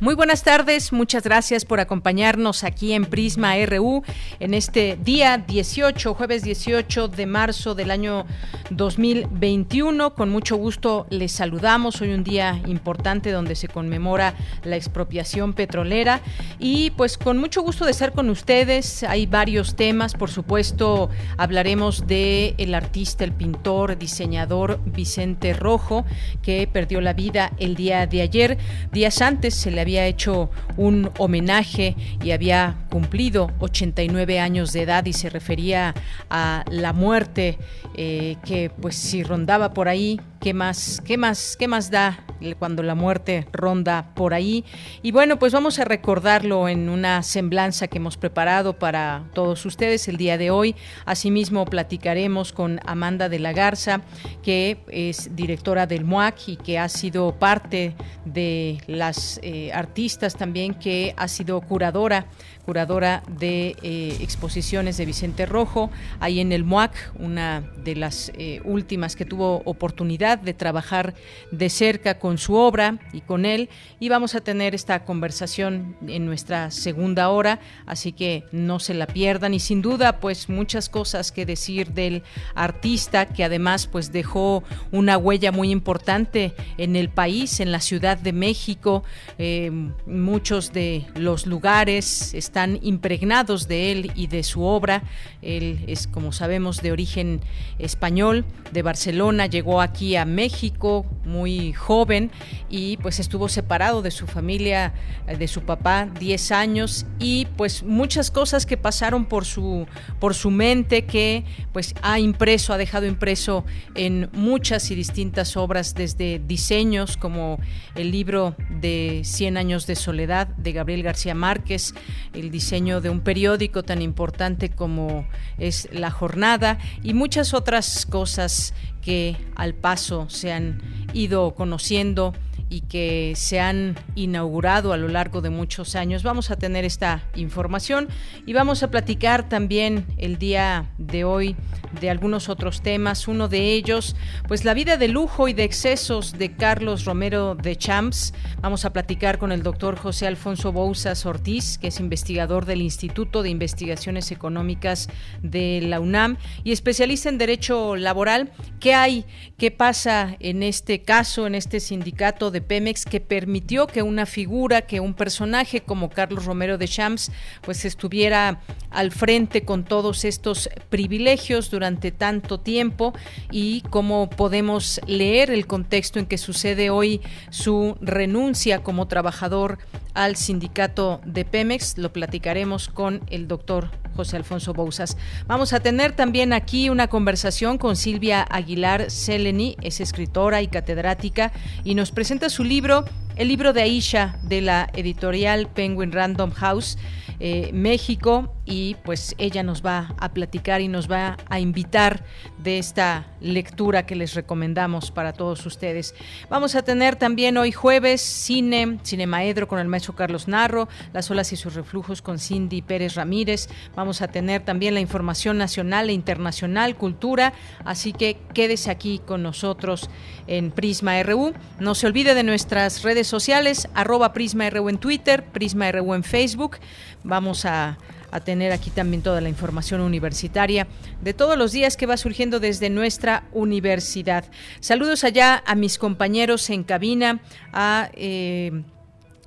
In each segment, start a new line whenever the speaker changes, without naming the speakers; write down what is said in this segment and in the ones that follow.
Muy buenas tardes, muchas gracias por acompañarnos aquí en Prisma RU en este día 18, jueves 18 de marzo del año 2021. Con mucho gusto les saludamos. Hoy un día importante donde se conmemora la expropiación petrolera y pues con mucho gusto de estar con ustedes. Hay varios temas, por supuesto, hablaremos de el artista, el pintor, diseñador Vicente Rojo que perdió la vida el día de ayer. Días antes se le había había hecho un homenaje y había cumplido 89 años de edad y se refería a la muerte eh, que pues si rondaba por ahí ¿Qué más, qué más, qué más da cuando la muerte ronda por ahí? Y bueno, pues vamos a recordarlo en una semblanza que hemos preparado para todos ustedes el día de hoy. Asimismo, platicaremos con Amanda de la Garza, que es directora del MUAC y que ha sido parte de las eh, artistas también, que ha sido curadora curadora de eh, exposiciones de Vicente Rojo, ahí en el MUAC, una de las eh, últimas que tuvo oportunidad de trabajar de cerca con su obra y con él. Y vamos a tener esta conversación en nuestra segunda hora, así que no se la pierdan. Y sin duda, pues muchas cosas que decir del artista, que además pues dejó una huella muy importante en el país, en la Ciudad de México. Eh, muchos de los lugares están impregnados de él y de su obra. Él es, como sabemos, de origen español, de Barcelona, llegó aquí a México muy joven y pues estuvo separado de su familia, eh, de su papá, 10 años y pues muchas cosas que pasaron por su, por su mente que pues ha impreso, ha dejado impreso en muchas y distintas obras, desde diseños como el libro de 100 años de soledad de Gabriel García Márquez, el diseño de un periódico tan importante como es La Jornada y muchas otras cosas que al paso se han ido conociendo y que se han inaugurado a lo largo de muchos años. Vamos a tener esta información y vamos a platicar también el día de hoy de algunos otros temas. Uno de ellos, pues la vida de lujo y de excesos de Carlos Romero de Champs. Vamos a platicar con el doctor José Alfonso Bouzas Ortiz, que es investigador del Instituto de Investigaciones Económicas de la UNAM y especialista en Derecho Laboral. ¿Qué hay? ¿Qué pasa en este caso, en este sindicato de Pemex que permitió que una figura, que un personaje como Carlos Romero de Champs, pues estuviera al frente con todos estos privilegios durante tanto tiempo y cómo podemos leer el contexto en que sucede hoy su renuncia como trabajador al sindicato de Pemex. Lo platicaremos con el doctor José Alfonso Bouzas. Vamos a tener también aquí una conversación con Silvia Aguilar Seleni, es escritora y catedrática, y nos presenta su libro, el libro de Aisha de la editorial Penguin Random House. Eh, México y pues ella nos va a platicar y nos va a invitar de esta lectura que les recomendamos para todos ustedes. Vamos a tener también hoy jueves cine, Cinemaedro con el maestro Carlos Narro, Las olas y sus reflujos con Cindy Pérez Ramírez. Vamos a tener también la información nacional e internacional, cultura, así que quédese aquí con nosotros en Prisma RU. No se olvide de nuestras redes sociales, arroba Prisma RU en Twitter, Prisma RU en Facebook. Vamos a, tener aquí también toda la información universitaria de todos los días que va surgiendo desde nuestra universidad. Saludos allá a mis compañeros en cabina, a... Eh,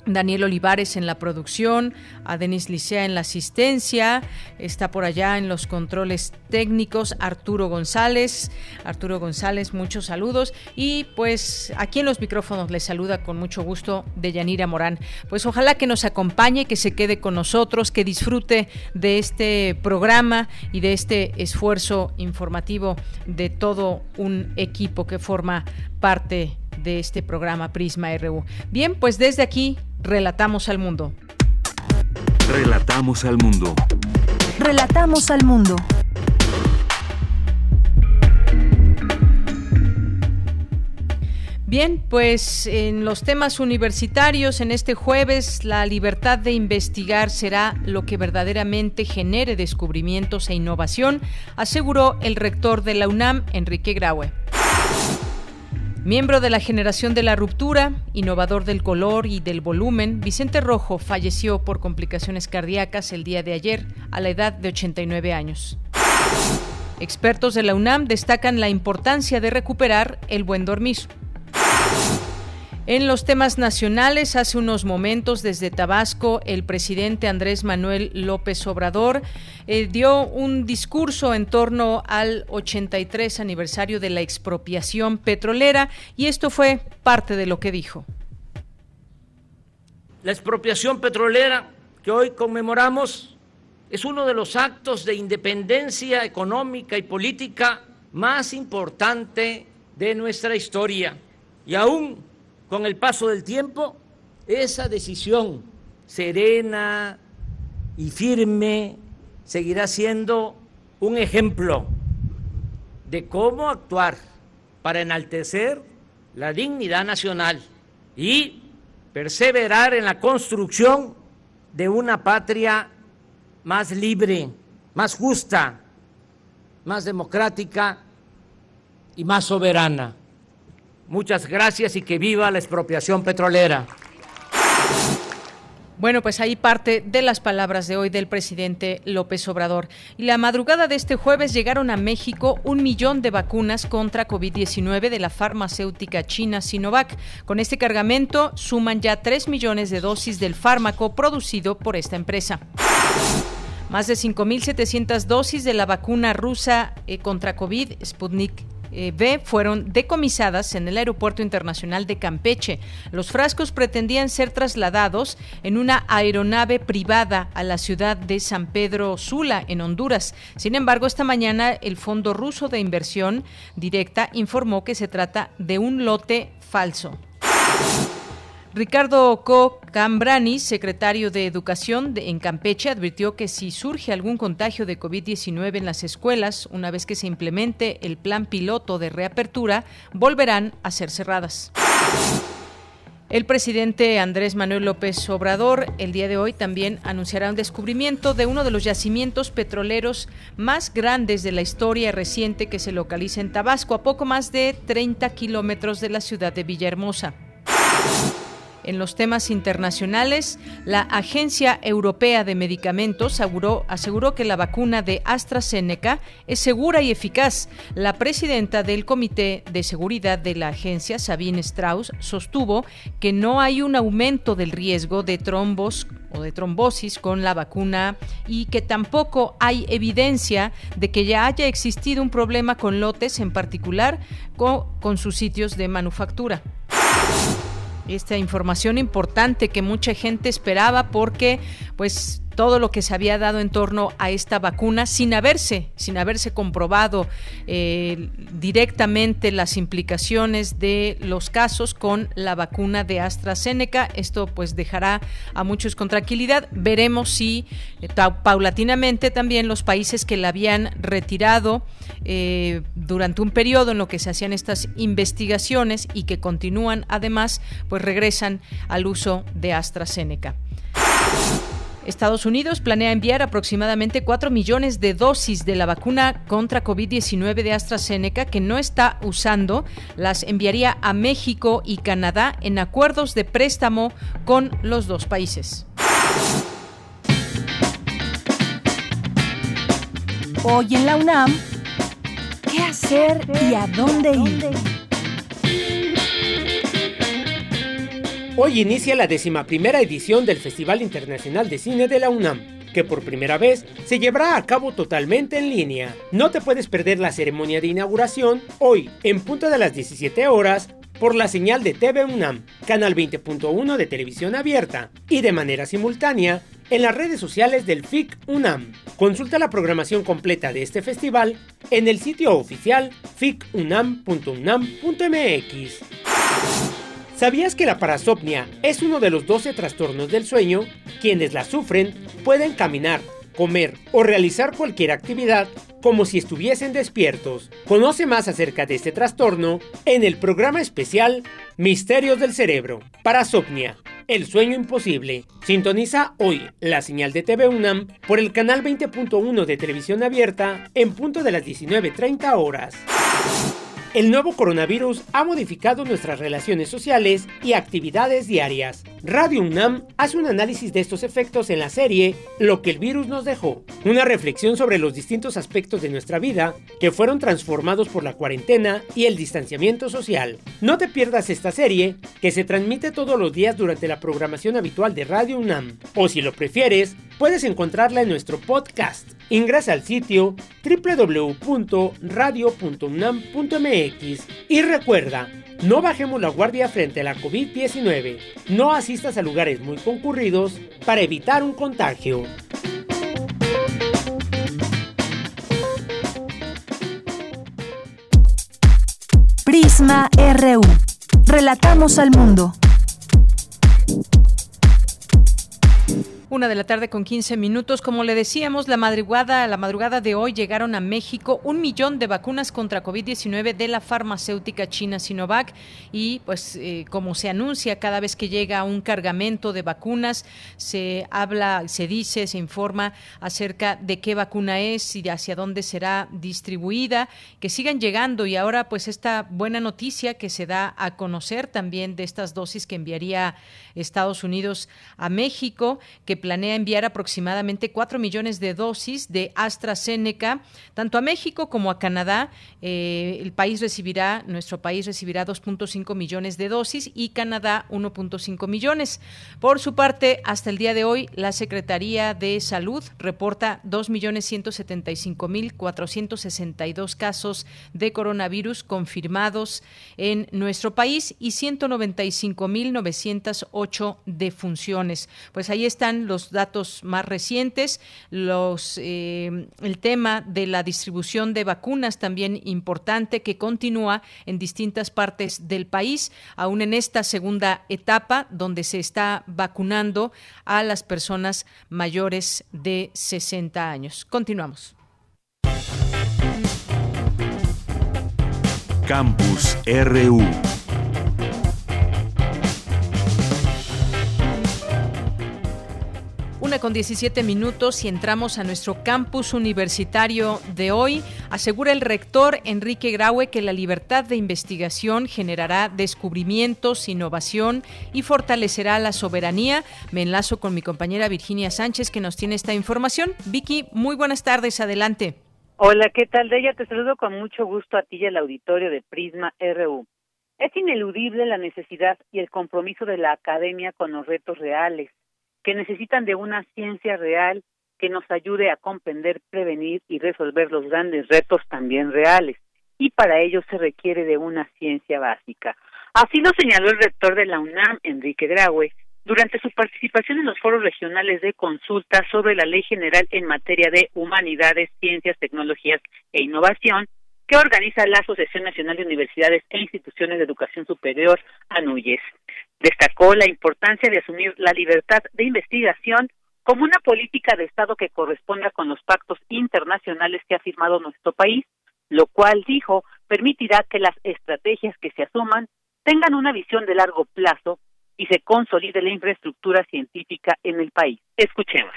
Daniel Olivares en la producción, a Denis Licea en la asistencia, está por allá en los controles técnicos Arturo González. Arturo González, muchos saludos. Y pues aquí en los micrófonos les saluda con mucho gusto Deyanira Morán. Pues ojalá que nos acompañe, que se quede con nosotros, que disfrute de este programa y de este esfuerzo informativo de todo un equipo que forma parte de este programa Prisma RU. Bien, pues desde aquí relatamos al mundo.
Relatamos al mundo.
Relatamos al mundo.
Bien, pues en los temas universitarios, en este jueves, la libertad de investigar será lo que verdaderamente genere descubrimientos e innovación, aseguró el rector de la UNAM, Enrique Graue. Miembro de la generación de la ruptura, innovador del color y del volumen, Vicente Rojo falleció por complicaciones cardíacas el día de ayer a la edad de 89 años. Expertos de la UNAM destacan la importancia de recuperar el buen dormir. En los temas nacionales, hace unos momentos desde Tabasco, el presidente Andrés Manuel López Obrador eh, dio un discurso en torno al 83 aniversario de la expropiación petrolera y esto fue parte de lo que dijo.
La expropiación petrolera que hoy conmemoramos es uno de los actos de independencia económica y política más importante de nuestra historia y aún con el paso del tiempo, esa decisión serena y firme seguirá siendo un ejemplo de cómo actuar para enaltecer la dignidad nacional y perseverar en la construcción de una patria más libre, más justa, más democrática y más soberana. Muchas gracias y que viva la expropiación petrolera.
Bueno, pues ahí parte de las palabras de hoy del presidente López Obrador. Y la madrugada de este jueves llegaron a México un millón de vacunas contra COVID-19 de la farmacéutica china Sinovac. Con este cargamento suman ya 3 millones de dosis del fármaco producido por esta empresa. Más de 5.700 dosis de la vacuna rusa eh, contra COVID Sputnik eh, B fueron decomisadas en el Aeropuerto Internacional de Campeche. Los frascos pretendían ser trasladados en una aeronave privada a la ciudad de San Pedro Sula, en Honduras. Sin embargo, esta mañana el Fondo Ruso de Inversión Directa informó que se trata de un lote falso. Ricardo Co. Cambrani, secretario de Educación en Campeche, advirtió que si surge algún contagio de COVID-19 en las escuelas, una vez que se implemente el plan piloto de reapertura, volverán a ser cerradas. El presidente Andrés Manuel López Obrador el día de hoy también anunciará un descubrimiento de uno de los yacimientos petroleros más grandes de la historia reciente que se localiza en Tabasco, a poco más de 30 kilómetros de la ciudad de Villahermosa. En los temas internacionales, la Agencia Europea de Medicamentos aseguró, que la vacuna de AstraZeneca es segura y eficaz. La presidenta del Comité de Seguridad de la agencia, Sabine Strauss, sostuvo que no hay un aumento del riesgo de trombos o de trombosis con la vacuna y que tampoco hay evidencia de que ya haya existido un problema con lotes, en particular con, con sus sitios de manufactura esta información importante que mucha gente esperaba porque pues todo lo que se había dado en torno a esta vacuna sin haberse, sin haberse comprobado eh, directamente las implicaciones de los casos con la vacuna de AstraZeneca. Esto pues dejará a muchos con tranquilidad. Veremos si eh, paulatinamente también los países que la habían retirado eh, durante un periodo en lo que se hacían estas investigaciones y que continúan además, pues regresan al uso de AstraZeneca. Estados Unidos planea enviar aproximadamente 4 millones de dosis de la vacuna contra COVID-19 de AstraZeneca que no está usando. Las enviaría a México y Canadá en acuerdos de préstamo con los dos países.
Hoy en la UNAM, ¿qué hacer y a dónde ir?
Hoy inicia la decimaprimera edición del Festival Internacional de Cine de la UNAM, que por primera vez se llevará a cabo totalmente en línea. No te puedes perder la ceremonia de inauguración hoy, en punto de las 17 horas, por la señal de TV UNAM, canal 20.1 de televisión abierta, y de manera simultánea en las redes sociales del FIC UNAM. Consulta la programación completa de este festival en el sitio oficial ficunam.unam.mx. ¿Sabías que la parasopnia es uno de los 12 trastornos del sueño? Quienes la sufren pueden caminar, comer o realizar cualquier actividad como si estuviesen despiertos. Conoce más acerca de este trastorno en el programa especial Misterios del Cerebro. Parasopnia. El sueño imposible. Sintoniza hoy la señal de TV UNAM por el canal 20.1 de televisión abierta en punto de las 19.30 horas. El nuevo coronavirus ha modificado nuestras relaciones sociales y actividades diarias. Radio UNAM hace un análisis de estos efectos en la serie Lo que el virus nos dejó, una reflexión sobre los distintos aspectos de nuestra vida que fueron transformados por la cuarentena y el distanciamiento social. No te pierdas esta serie que se transmite todos los días durante la programación habitual de Radio UNAM, o si lo prefieres, puedes encontrarla en nuestro podcast. Ingresa al sitio www.radio.unam.mx y recuerda, no bajemos la guardia frente a la COVID-19. No asistas a lugares muy concurridos para evitar un contagio.
Prisma RU. Relatamos al mundo.
Una de la tarde con 15 minutos. Como le decíamos, la madrugada, la madrugada de hoy llegaron a México un millón de vacunas contra COVID-19 de la farmacéutica china Sinovac. Y pues eh, como se anuncia cada vez que llega un cargamento de vacunas, se habla, se dice, se informa acerca de qué vacuna es y hacia dónde será distribuida, que sigan llegando. Y ahora pues esta buena noticia que se da a conocer también de estas dosis que enviaría Estados Unidos a México, que planea enviar aproximadamente 4 millones de dosis de AstraZeneca, tanto a México como a Canadá. Eh, el país recibirá, nuestro país recibirá 2.5 millones de dosis y Canadá 1.5 millones. Por su parte, hasta el día de hoy, la Secretaría de Salud reporta 2.175.462 casos de coronavirus confirmados en nuestro país y 195.908 defunciones. Pues ahí están los los datos más recientes, los, eh, el tema de la distribución de vacunas también importante que continúa en distintas partes del país, aún en esta segunda etapa donde se está vacunando a las personas mayores de 60 años. Continuamos.
Campus RU.
Con 17 minutos y entramos a nuestro campus universitario de hoy. Asegura el rector Enrique Graue que la libertad de investigación generará descubrimientos, innovación y fortalecerá la soberanía. Me enlazo con mi compañera Virginia Sánchez que nos tiene esta información. Vicky, muy buenas tardes, adelante.
Hola, ¿qué tal? De ella te saludo con mucho gusto a ti y al auditorio de Prisma RU. Es ineludible la necesidad y el compromiso de la academia con los retos reales que necesitan de una ciencia real que nos ayude a comprender, prevenir y resolver los grandes retos también reales. Y para ello se requiere de una ciencia básica. Así lo señaló el rector de la UNAM, Enrique Graue, durante su participación en los foros regionales de consulta sobre la Ley General en materia de humanidades, ciencias, tecnologías e innovación, que organiza la Asociación Nacional de Universidades e Instituciones de Educación Superior, ANUYES. Destacó la importancia de asumir la libertad de investigación como una política de Estado que corresponda con los pactos internacionales que ha firmado nuestro país, lo cual, dijo, permitirá que las estrategias que se asuman tengan una visión de largo plazo y se consolide la infraestructura científica en el país. Escuchemos.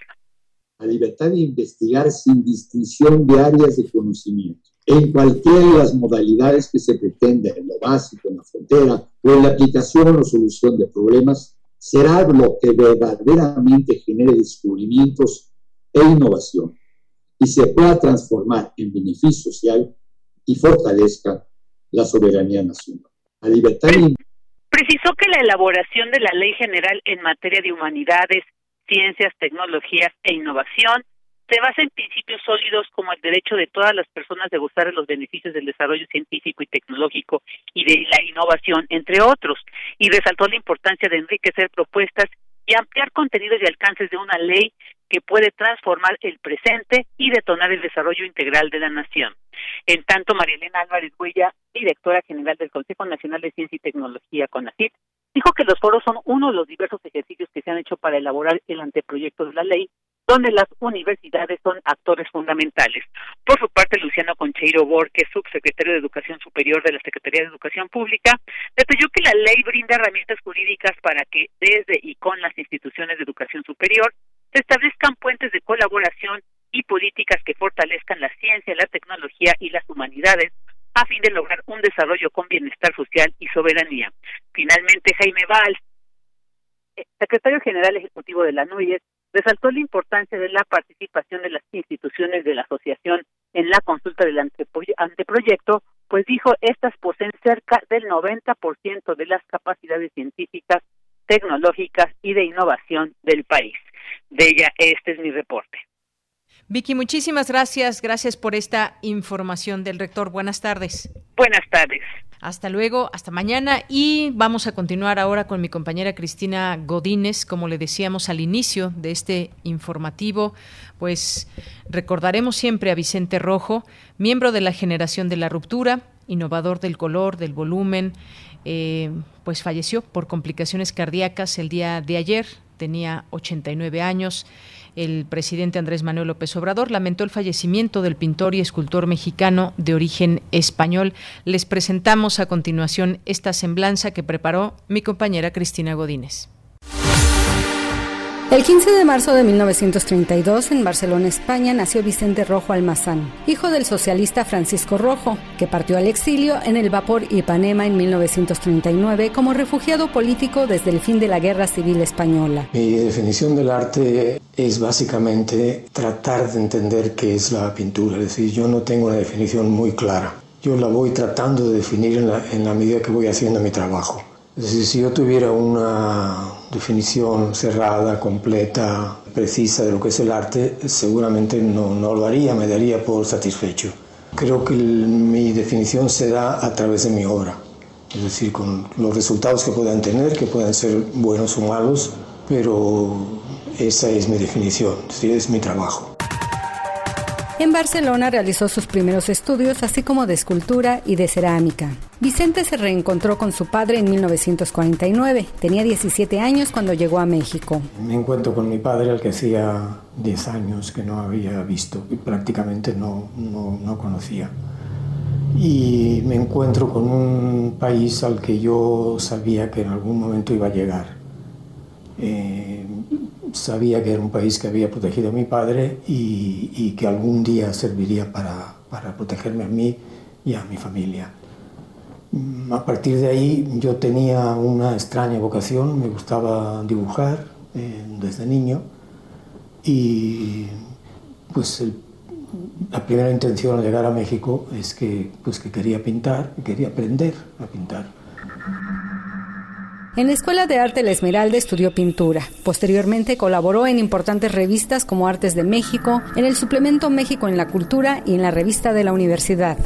La libertad de investigar sin distinción de áreas de conocimiento en cualquiera de las modalidades que se pretenda, en lo básico, en la frontera o en la aplicación o solución de problemas, será lo que verdaderamente genere descubrimientos e innovación y se pueda transformar en beneficio social y fortalezca la soberanía nacional. La libertad
Precisó que la elaboración de la Ley General en materia de humanidades, ciencias, tecnologías e innovación se basa en principios sólidos como el derecho de todas las personas de gozar de los beneficios del desarrollo científico y tecnológico y de la innovación, entre otros, y resaltó la importancia de enriquecer propuestas y ampliar contenidos y alcances de una ley que puede transformar el presente y detonar el desarrollo integral de la nación. En tanto, María Elena Álvarez Huella, directora general del Consejo Nacional de Ciencia y Tecnología, CONACYT, dijo que los foros son uno de los diversos ejercicios que se han hecho para elaborar el anteproyecto de la ley donde las universidades son actores fundamentales. Por su parte, Luciano Concheiro Borges, subsecretario de Educación Superior de la Secretaría de Educación Pública, detalló que la ley brinda herramientas jurídicas para que desde y con las instituciones de educación superior se establezcan puentes de colaboración y políticas que fortalezcan la ciencia, la tecnología y las humanidades a fin de lograr un desarrollo con bienestar social y soberanía. Finalmente, Jaime Valls, secretario general ejecutivo de la NUYES, resaltó la importancia de la participación de las instituciones de la asociación en la consulta del anteproyecto, pues dijo estas poseen cerca del 90% de las capacidades científicas, tecnológicas y de innovación del país. De ella, este es mi reporte.
Vicky, muchísimas gracias. Gracias por esta información del rector. Buenas tardes.
Buenas tardes.
Hasta luego, hasta mañana y vamos a continuar ahora con mi compañera Cristina Godínez, como le decíamos al inicio de este informativo, pues recordaremos siempre a Vicente Rojo, miembro de la generación de la ruptura, innovador del color, del volumen, eh, pues falleció por complicaciones cardíacas el día de ayer, tenía 89 años. El presidente Andrés Manuel López Obrador lamentó el fallecimiento del pintor y escultor mexicano de origen español. Les presentamos a continuación esta semblanza que preparó mi compañera Cristina Godínez.
El 15 de marzo de 1932, en Barcelona, España, nació Vicente Rojo Almazán, hijo del socialista Francisco Rojo, que partió al exilio en el vapor Ipanema en 1939 como refugiado político desde el fin de la Guerra Civil Española.
Mi definición del arte es básicamente tratar de entender qué es la pintura, es decir, yo no tengo una definición muy clara. Yo la voy tratando de definir en la, en la medida que voy haciendo mi trabajo. Si yo tuviera una definición cerrada, completa, precisa de lo que es el arte, seguramente no, lo haría, me daría por satisfecho. Creo que mi definición se da a través de mi obra, es decir, con los resultados que puedan tener, que puedan ser buenos o malos, pero esa es mi definición, es, es mi trabajo.
En Barcelona realizó sus primeros estudios, así como de escultura y de cerámica. Vicente se reencontró con su padre en 1949. Tenía 17 años cuando llegó a México.
Me encuentro con mi padre, al que hacía 10 años que no había visto y prácticamente no, no, no conocía. Y me encuentro con un país al que yo sabía que en algún momento iba a llegar. Eh, sabía que era un país que había protegido a mi padre y, que algún día serviría para, para, protegerme a mí y a mi familia. Mm, a partir de ahí yo tenía una extraña vocación, me gustaba dibujar eh, desde niño y pues la primera intención al llegar a México es que, pues, que quería pintar, quería aprender a pintar.
En la Escuela de Arte La Esmeralda estudió pintura. Posteriormente colaboró en importantes revistas como Artes de México, en el suplemento México en la Cultura y en la revista de la universidad.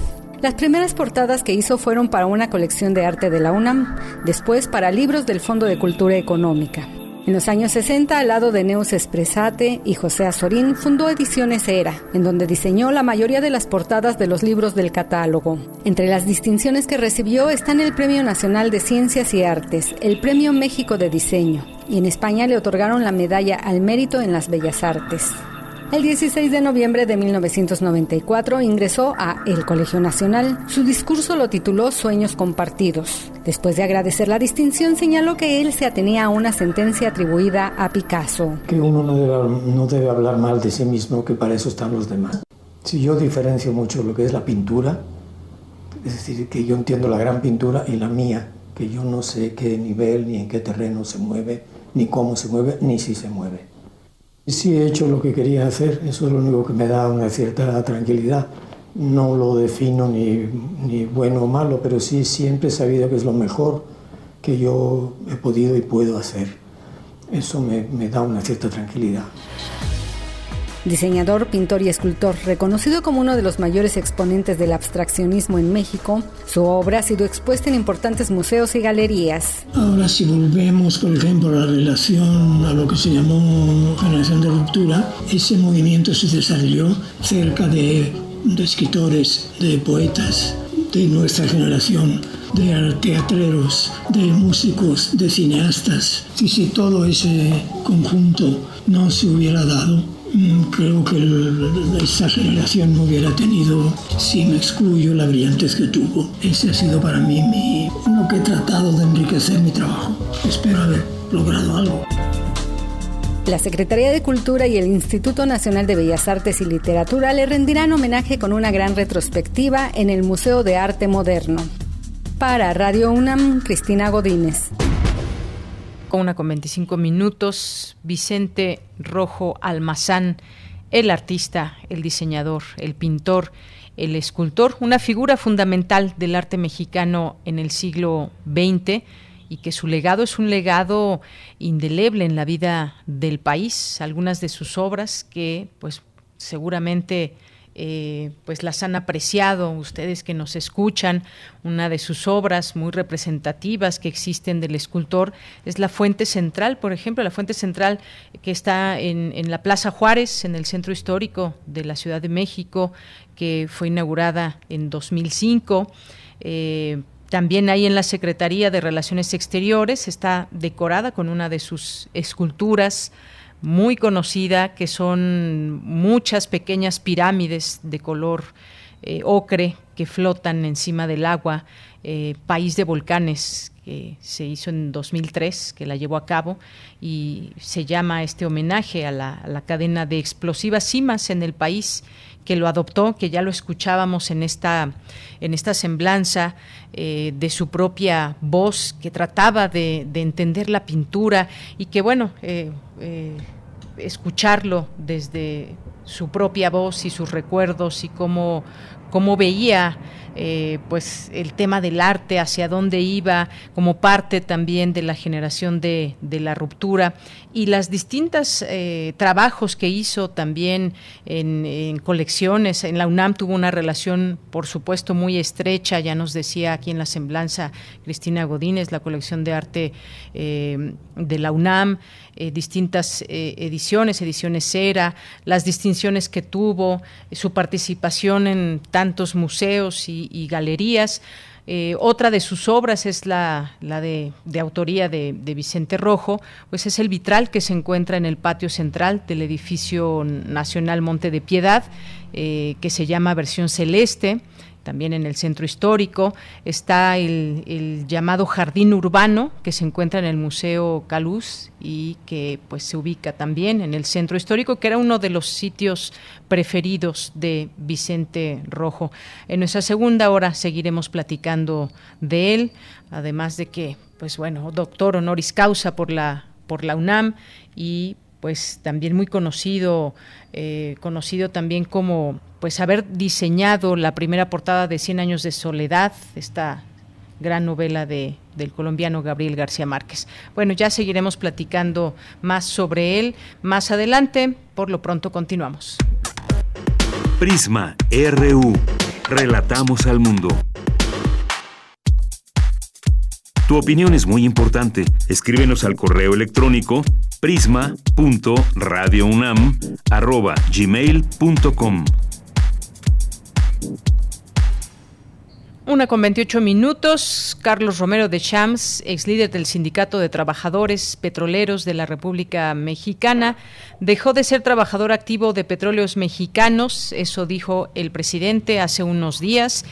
Las primeras portadas que hizo fueron para una colección de arte de la UNAM, después para libros del Fondo de Cultura Económica. En los años 60, al lado de Neus Espresate y José Azorín, fundó Ediciones Era, en donde diseñó la mayoría de las portadas de los libros del catálogo. Entre las distinciones que recibió están el Premio Nacional de Ciencias y Artes, el Premio México de Diseño, y en España le otorgaron la Medalla al Mérito en las Bellas Artes. El 16 de noviembre de 1994 ingresó a El Colegio Nacional. Su discurso lo tituló Sueños Compartidos. Después de agradecer la distinción, señaló que él se atenía a una sentencia atribuida a Picasso.
Que uno no debe, hablar mal de sí mismo, que para eso están los demás. Si yo diferencio mucho lo que es la pintura, es decir, que yo entiendo la gran pintura y la mía, que yo no sé qué nivel ni en qué terreno se mueve, ni cómo se mueve, ni si se mueve Sí he hecho lo que quería hacer, eso es lo único que me da una cierta tranquilidad. No lo defino ni, ni bueno o malo, pero sí siempre he sabido que es lo mejor que yo he podido y puedo hacer. Eso me, me da una cierta tranquilidad.
Diseñador, pintor y escultor, reconocido como uno de los mayores exponentes del abstraccionismo en México, su obra ha sido expuesta en importantes museos y galerías.
Ahora si volvemos, por ejemplo, a la relación a lo que se llamó generación de ruptura, ese movimiento se desarrolló cerca de, de escritores, de poetas de nuestra generación, de teatreros, de músicos, de cineastas. Y si todo ese conjunto no se hubiera dado, creo que esa generación no hubiera tenido, si me excluyo, la brillantez que tuvo. Ese ha sido para mí mi, lo que he tratado de enriquecer mi trabajo. Espero haber logrado algo.
La Secretaría de Cultura y el Instituto Nacional de Bellas Artes y Literatura le rendirán homenaje con una gran retrospectiva en el Museo de Arte Moderno. Para Radio UNAM, Cristina Godínez
una con 25 minutos, Vicente Rojo Almazán, el artista, el diseñador, el pintor, el escultor, una figura fundamental del arte mexicano en el siglo XX y que su legado es un legado indeleble en la vida del país. Algunas de sus obras que, pues, seguramente eh, pues las han apreciado ustedes que nos escuchan. Una de sus obras muy representativas que existen del escultor es la Fuente Central, por ejemplo, la Fuente Central que está en, la Plaza Juárez, en el centro histórico de la Ciudad de México, que fue inaugurada en 2005. Eh, también ahí en la Secretaría de Relaciones Exteriores está decorada con una de sus esculturas muy conocida, que son muchas pequeñas pirámides de color eh, ocre que flotan encima del agua, eh, País de Volcanes, que se hizo en 2003, que la llevó a cabo, y se llama este homenaje a la, cadena de explosivas cimas en el país que lo adoptó, que ya lo escuchábamos en esta, en esta semblanza eh, de su propia voz, que trataba de, entender la pintura y que, bueno, eh, eh, escucharlo desde su propia voz y sus recuerdos y cómo, cómo veía eh, pues el tema del arte, hacia dónde iba, como parte también de la generación de, la ruptura y las distintas eh, trabajos que hizo también en, colecciones. En la UNAM tuvo una relación, por supuesto, muy estrecha, ya nos decía aquí en la semblanza Cristina Godínez, la colección de arte eh, de la UNAM. Eh, distintas eh, ediciones, ediciones Cera, las distinciones que tuvo, su participación en tantos museos y, galerías. Eh, otra de sus obras es la, la de, autoría de, de, Vicente Rojo, pues es el vitral que se encuentra en el patio central del edificio nacional Monte de Piedad, que se llama Versión Celeste también en el centro histórico. Está el, llamado Jardín Urbano, que se encuentra en el Museo Caluz y que pues se ubica también en el centro histórico, que era uno de los sitios preferidos de Vicente Rojo. En nuestra segunda hora seguiremos platicando de él, además de que, pues bueno, doctor honoris causa por la, por la UNAM y pues también muy conocido, eh, conocido también como pues haber diseñado la primera portada de Cien años de soledad, esta gran novela de, del colombiano Gabriel García Márquez. Bueno, ya seguiremos platicando más sobre él más adelante. Por lo pronto continuamos.
Prisma RU. Relatamos al mundo. Tu opinión es muy importante. Escríbenos al correo electrónico prisma.radiounam@gmail.com.
Una con 28 minutos. Carlos Romero de Champs, ex líder del Sindicato de Trabajadores Petroleros de la República Mexicana, dejó de ser trabajador activo de petróleos mexicanos. Eso dijo el presidente hace unos días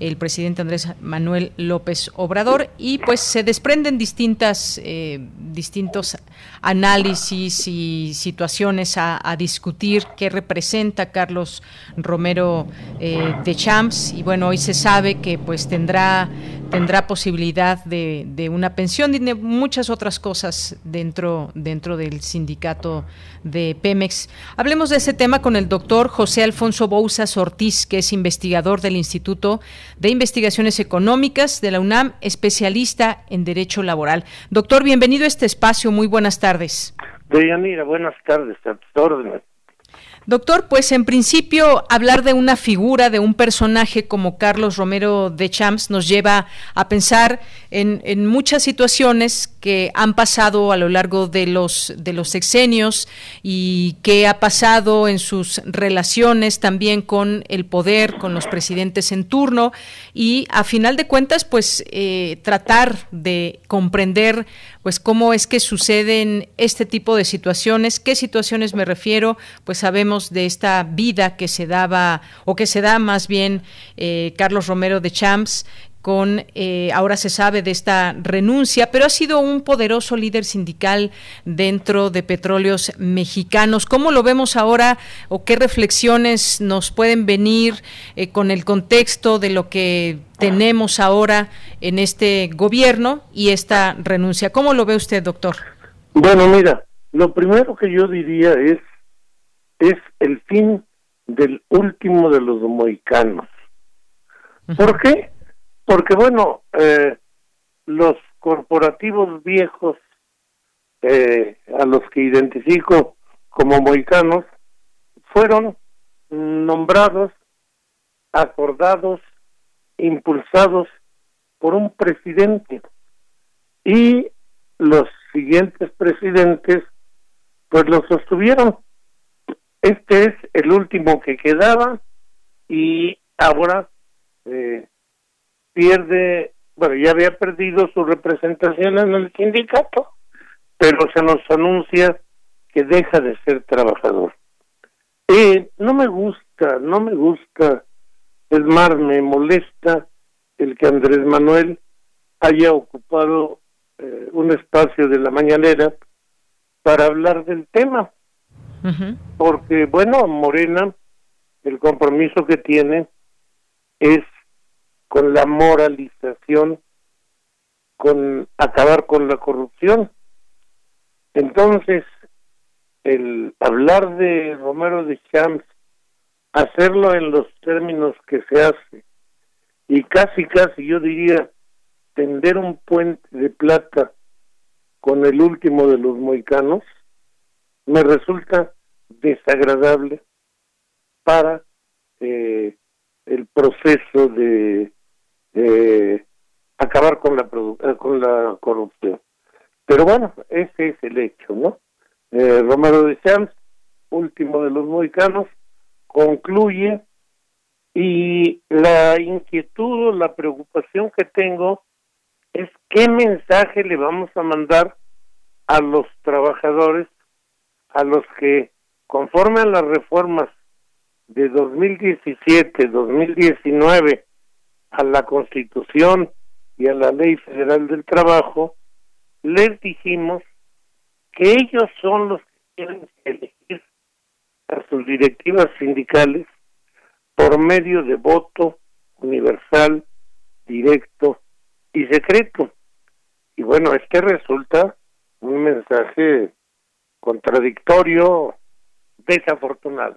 el presidente Andrés Manuel López Obrador y pues se desprenden distintas eh, distintos análisis y situaciones a, discutir qué representa Carlos Romero eh, de Champs y bueno hoy se sabe que pues tendrá tendrá posibilidad de, de, una pensión y de muchas otras cosas dentro dentro del sindicato de Pemex. Hablemos de ese tema con el doctor José Alfonso Bouzas Ortiz, que es investigador del Instituto de Investigaciones Económicas de la UNAM, especialista en Derecho Laboral. Doctor, bienvenido a este espacio. Muy buenas tardes.
Deyanira, buenas tardes. A.
Doctor, pues en principio hablar de una figura, de un personaje como Carlos Romero de Champs nos lleva a pensar en, muchas situaciones que han pasado a lo largo de los, de los sexenios y que ha pasado en sus relaciones también con el poder, con los presidentes en turno y a final de cuentas pues eh, tratar de comprender pues cómo es que suceden este tipo de situaciones, qué situaciones me refiero, pues sabemos de esta vida que se daba o que se da más bien eh, Carlos Romero de Champs, con, eh, ahora se sabe de esta renuncia, pero ha sido un poderoso líder sindical dentro de Petróleos Mexicanos. ¿Cómo lo vemos ahora o qué reflexiones nos pueden venir eh, con el contexto de lo que tenemos ahora en este gobierno y esta renuncia? ¿Cómo lo ve usted, doctor?
Bueno, mira, lo primero que yo diría es, es el fin del último de los moicanos. ¿Por qué? Porque bueno, eh, los corporativos viejos eh, a los que identifico como moicanos fueron nombrados, acordados, impulsados por un presidente y los siguientes presidentes pues lo sostuvieron. Este es el último que quedaba y ahora eh, pierde, bueno, ya había perdido su representación en el sindicato, pero se nos anuncia que deja de ser trabajador. Eh, no me gusta, no me gusta, es más, me molesta el que Andrés Manuel haya ocupado eh, un espacio de la mañanera para hablar del tema. Porque, bueno, Morena, el compromiso que tiene es con la moralización, con acabar con la corrupción. Entonces, el hablar de Romero de Champs, hacerlo en los términos que se hace, y casi, casi yo diría, tender un puente de plata con el último de los moicanos, me resulta desagradable para eh, el proceso de acabar con la eh, con la corrupción. Pero bueno, ese es el hecho, ¿no? Eh, Romero de Champs, último de los mohicanos, concluye y la inquietud o la preocupación que tengo es qué mensaje le vamos a mandar a los trabajadores, a los que conforme a las reformas de 2017, 2019 a la Constitución y a la Ley Federal del Trabajo, les dijimos que ellos son los que tienen que elegir a sus directivas sindicales por medio de voto universal, directo y secreto. Y bueno, este resulta un mensaje contradictorio, desafortunado.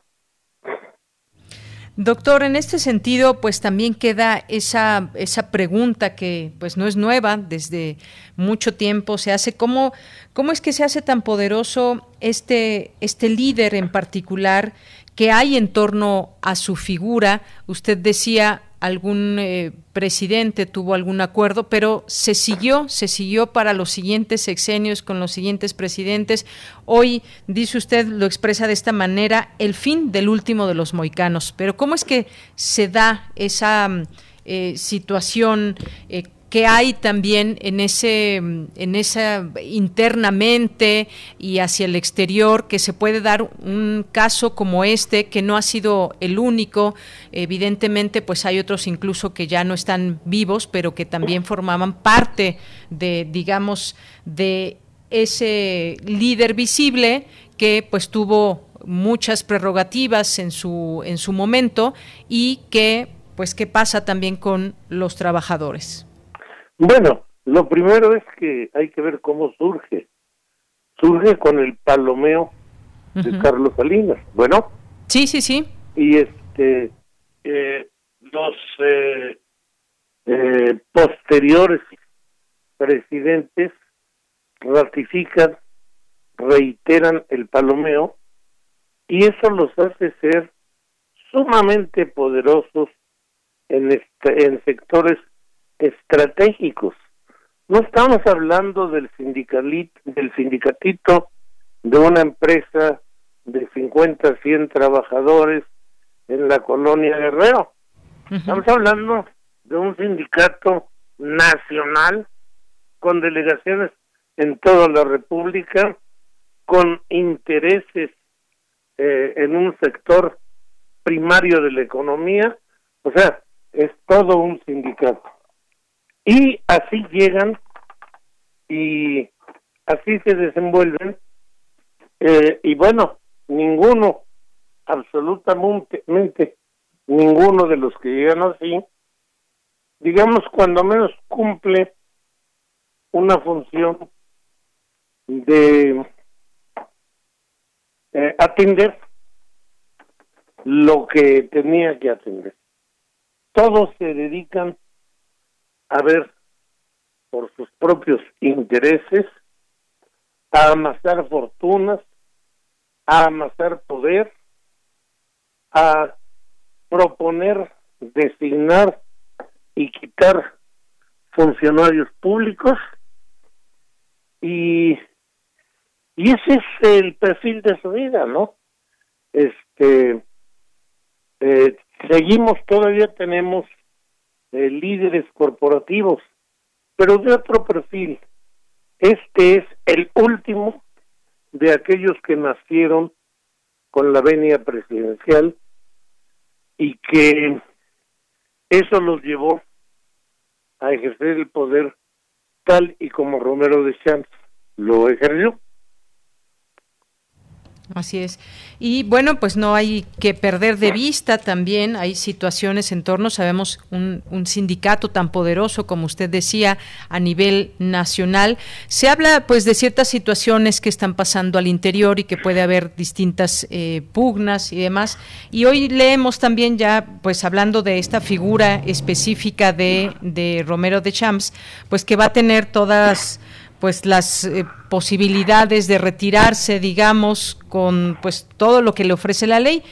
Doctor, en este sentido, pues también queda esa, esa pregunta que pues no es nueva, desde mucho tiempo se hace, ¿cómo, cómo es que se hace tan poderoso este, este líder en particular que hay en torno a su figura? Usted decía, algún eh, presidente tuvo algún acuerdo, pero se siguió, se siguió para los siguientes sexenios con los siguientes presidentes. Hoy, dice usted, lo expresa de esta manera, el fin del último de los moicanos. Pero ¿cómo es que se da esa eh, situación? Eh, que hay también en ese en esa internamente y hacia el exterior que se puede dar un caso como este que no ha sido el único. Evidentemente pues hay otros incluso que ya no están vivos pero que también formaban parte de digamos de ese líder visible que pues tuvo muchas prerrogativas en su en su momento y que pues qué pasa también con los trabajadores
bueno, lo primero es que hay que ver cómo surge. Surge con el palomeo de Carlos Salinas. Bueno.
Sí, sí, sí.
Y este, eh, los, eh, eh, posteriores presidentes ratifican, reiteran el palomeo y eso los hace ser sumamente poderosos en, este, en sectores estratégicos. No estamos hablando del, del sindicatito de una empresa de 50 100 trabajadores en la colonia Guerrero. Estamos hablando de un sindicato nacional con delegaciones en toda la República, con intereses eh, en un sector primario de la economía, o sea, es todo un sindicato. Y así llegan y así se desenvuelven. Eh, y bueno, ninguno, absolutamente ninguno de los que llegan así, digamos, cuando menos cumple una función de eh, atender lo que tenía que atender. Todos se dedican a ver por sus propios intereses, a amasar fortunas, a amasar poder, a proponer, designar y quitar funcionarios públicos y y ese es el perfil de su vida, ¿no? Este, eh, seguimos, todavía tenemos líderes corporativos, pero de otro perfil. Este es el último de aquellos que nacieron con la venia presidencial y que eso los llevó a ejercer el poder tal y como Romero de Champs lo ejerció.
Así es. Y bueno, pues no hay que perder de vista también, hay situaciones en torno, sabemos, un, sindicato tan poderoso como usted decía a nivel nacional. Se habla pues de ciertas situaciones que están pasando al interior y que puede haber distintas eh, pugnas y demás. Y hoy leemos también ya, pues hablando de esta figura específica de, de Romero de Champs, pues que va a tener todas pues las eh, posibilidades de retirarse, digamos, con pues todo lo que le ofrece la ley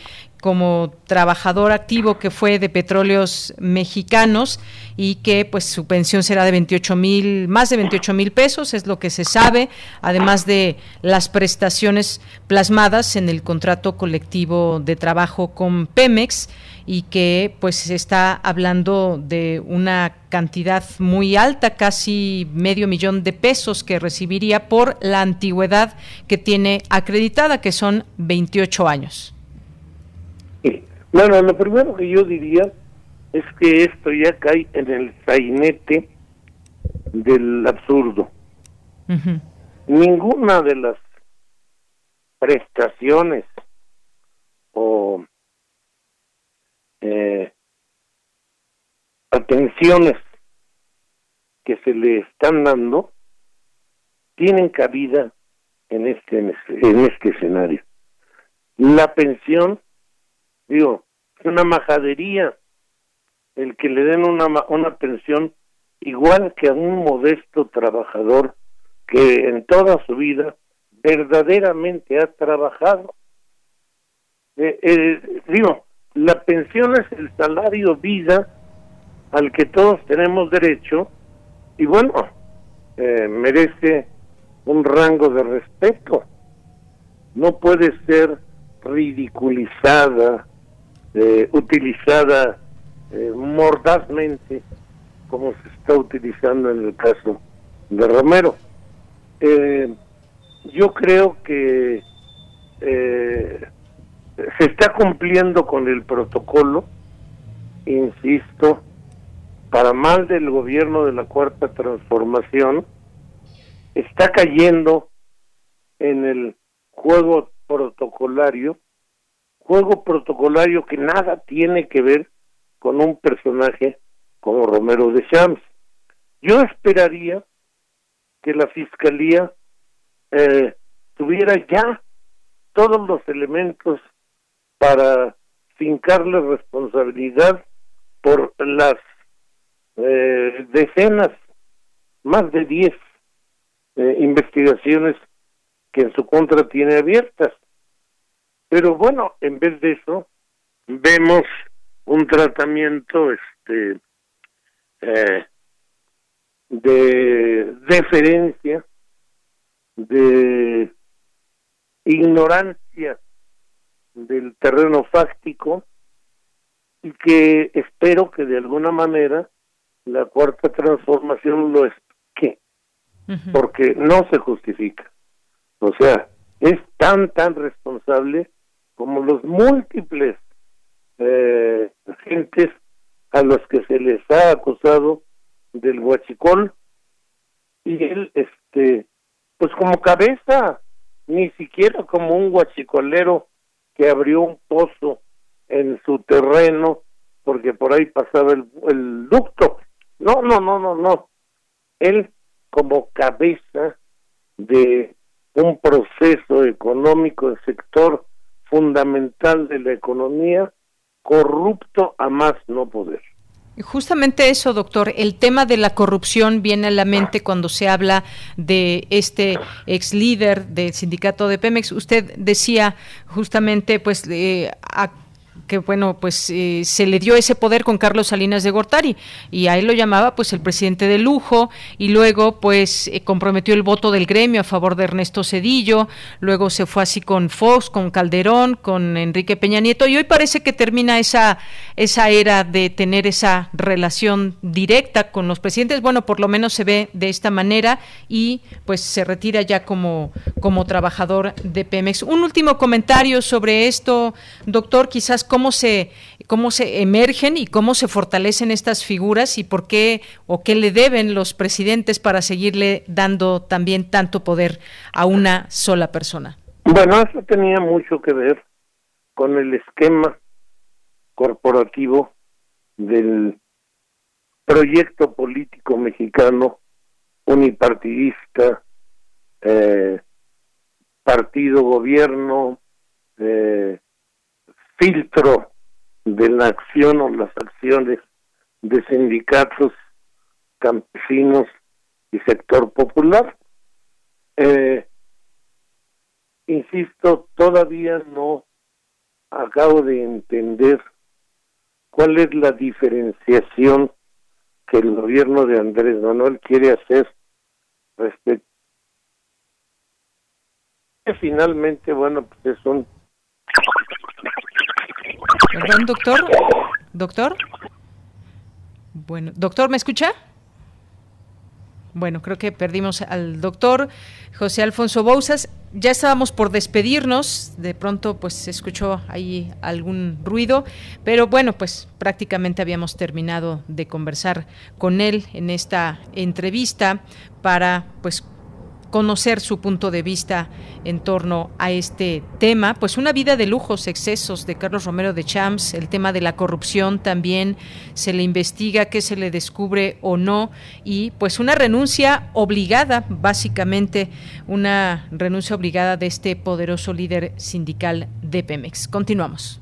como trabajador activo que fue de petróleos mexicanos y que pues su pensión será de 28 mil, más de 28 mil pesos, es lo que se sabe, además de las prestaciones plasmadas en el contrato colectivo de trabajo con Pemex y que pues se está hablando de una cantidad muy alta, casi medio millón de pesos que recibiría por la antigüedad que tiene acreditada, que son 28 años.
Bueno, lo primero que yo diría es que esto ya cae en el sainete del absurdo. Ninguna de las prestaciones o eh, atenciones que se le están dando tienen cabida en este en este escenario. La pensión, digo, es una majadería el que le den una una pensión igual que a un modesto trabajador que en toda su vida verdaderamente ha trabajado. Eh, eh, digo, la pensión es el salario vida al que todos tenemos derecho y bueno, eh, merece un rango de respeto. No puede ser ridiculizada, eh, utilizada eh, mordazmente como se está utilizando en el caso de Romero. yo creo que se está cumpliendo con el protocolo, insisto, para mal del gobierno de la cuarta transformación, está cayendo en el juego protocolario, juego protocolario que nada tiene que ver con un personaje como Romero de Champs. Yo esperaría que la fiscalía eh, tuviera ya todos los elementos para fincarle responsabilidad por las eh, decenas, más de 10 eh, investigaciones que en su contra tiene abiertas. Pero bueno, en vez de eso, vemos un tratamiento este eh, de deferencia, de ignorancia del terreno fáctico y que espero que de alguna manera la cuarta transformación lo explique, porque no se justifica. O sea, es tan, tan responsable como los múltiples eh, agentes a los que se les ha acusado del huachicol y él, este, pues como cabeza, ni siquiera como un huachicolero que abrió un pozo en su terreno porque por ahí pasaba el, el ducto. No, no, no, no, no. Él como cabeza de un proceso económico, el sector fundamental de la economía, corrupto a más no poder.
Justamente eso, doctor. El tema de la corrupción viene a la mente cuando se habla de este ex líder del sindicato de Pemex. Usted decía justamente, pues, eh, que bueno, pues eh, se le dio ese poder con Carlos Salinas de Gortari y a él lo llamaba pues el presidente de lujo y luego pues eh, comprometió el voto del gremio a favor de Ernesto Cedillo, luego se fue así con Fox, con Calderón, con Enrique Peña Nieto y hoy parece que termina esa esa era de tener esa relación directa con los presidentes, bueno, por lo menos se ve de esta manera y pues se retira ya como como trabajador de Pemex. Un último comentario sobre esto, doctor, quizás cómo se, cómo se emergen y cómo se fortalecen estas figuras y por qué o qué le deben los presidentes para seguirle dando también tanto poder a una sola persona.
Bueno, eso tenía mucho que ver con el esquema corporativo del proyecto político mexicano unipartidista, eh, partido gobierno, eh, filtro de la acción o las acciones de sindicatos, campesinos y sector popular. Eh, insisto, todavía no acabo de entender cuál es la diferenciación que el gobierno de Andrés Manuel quiere hacer respecto. Finalmente, bueno, pues es un
Perdón, doctor. Doctor. Bueno, doctor, ¿me escucha? Bueno, creo que perdimos al doctor José Alfonso Bouzas. Ya estábamos por despedirnos, de pronto pues se escuchó ahí algún ruido, pero bueno, pues prácticamente habíamos terminado de conversar con él en esta entrevista para pues conocer su punto de vista en torno a este tema. Pues una vida de lujos, excesos de Carlos Romero de Champs, el tema de la corrupción también se le investiga, qué se le descubre o no, y pues una renuncia obligada, básicamente una renuncia obligada de este poderoso líder sindical de Pemex. Continuamos.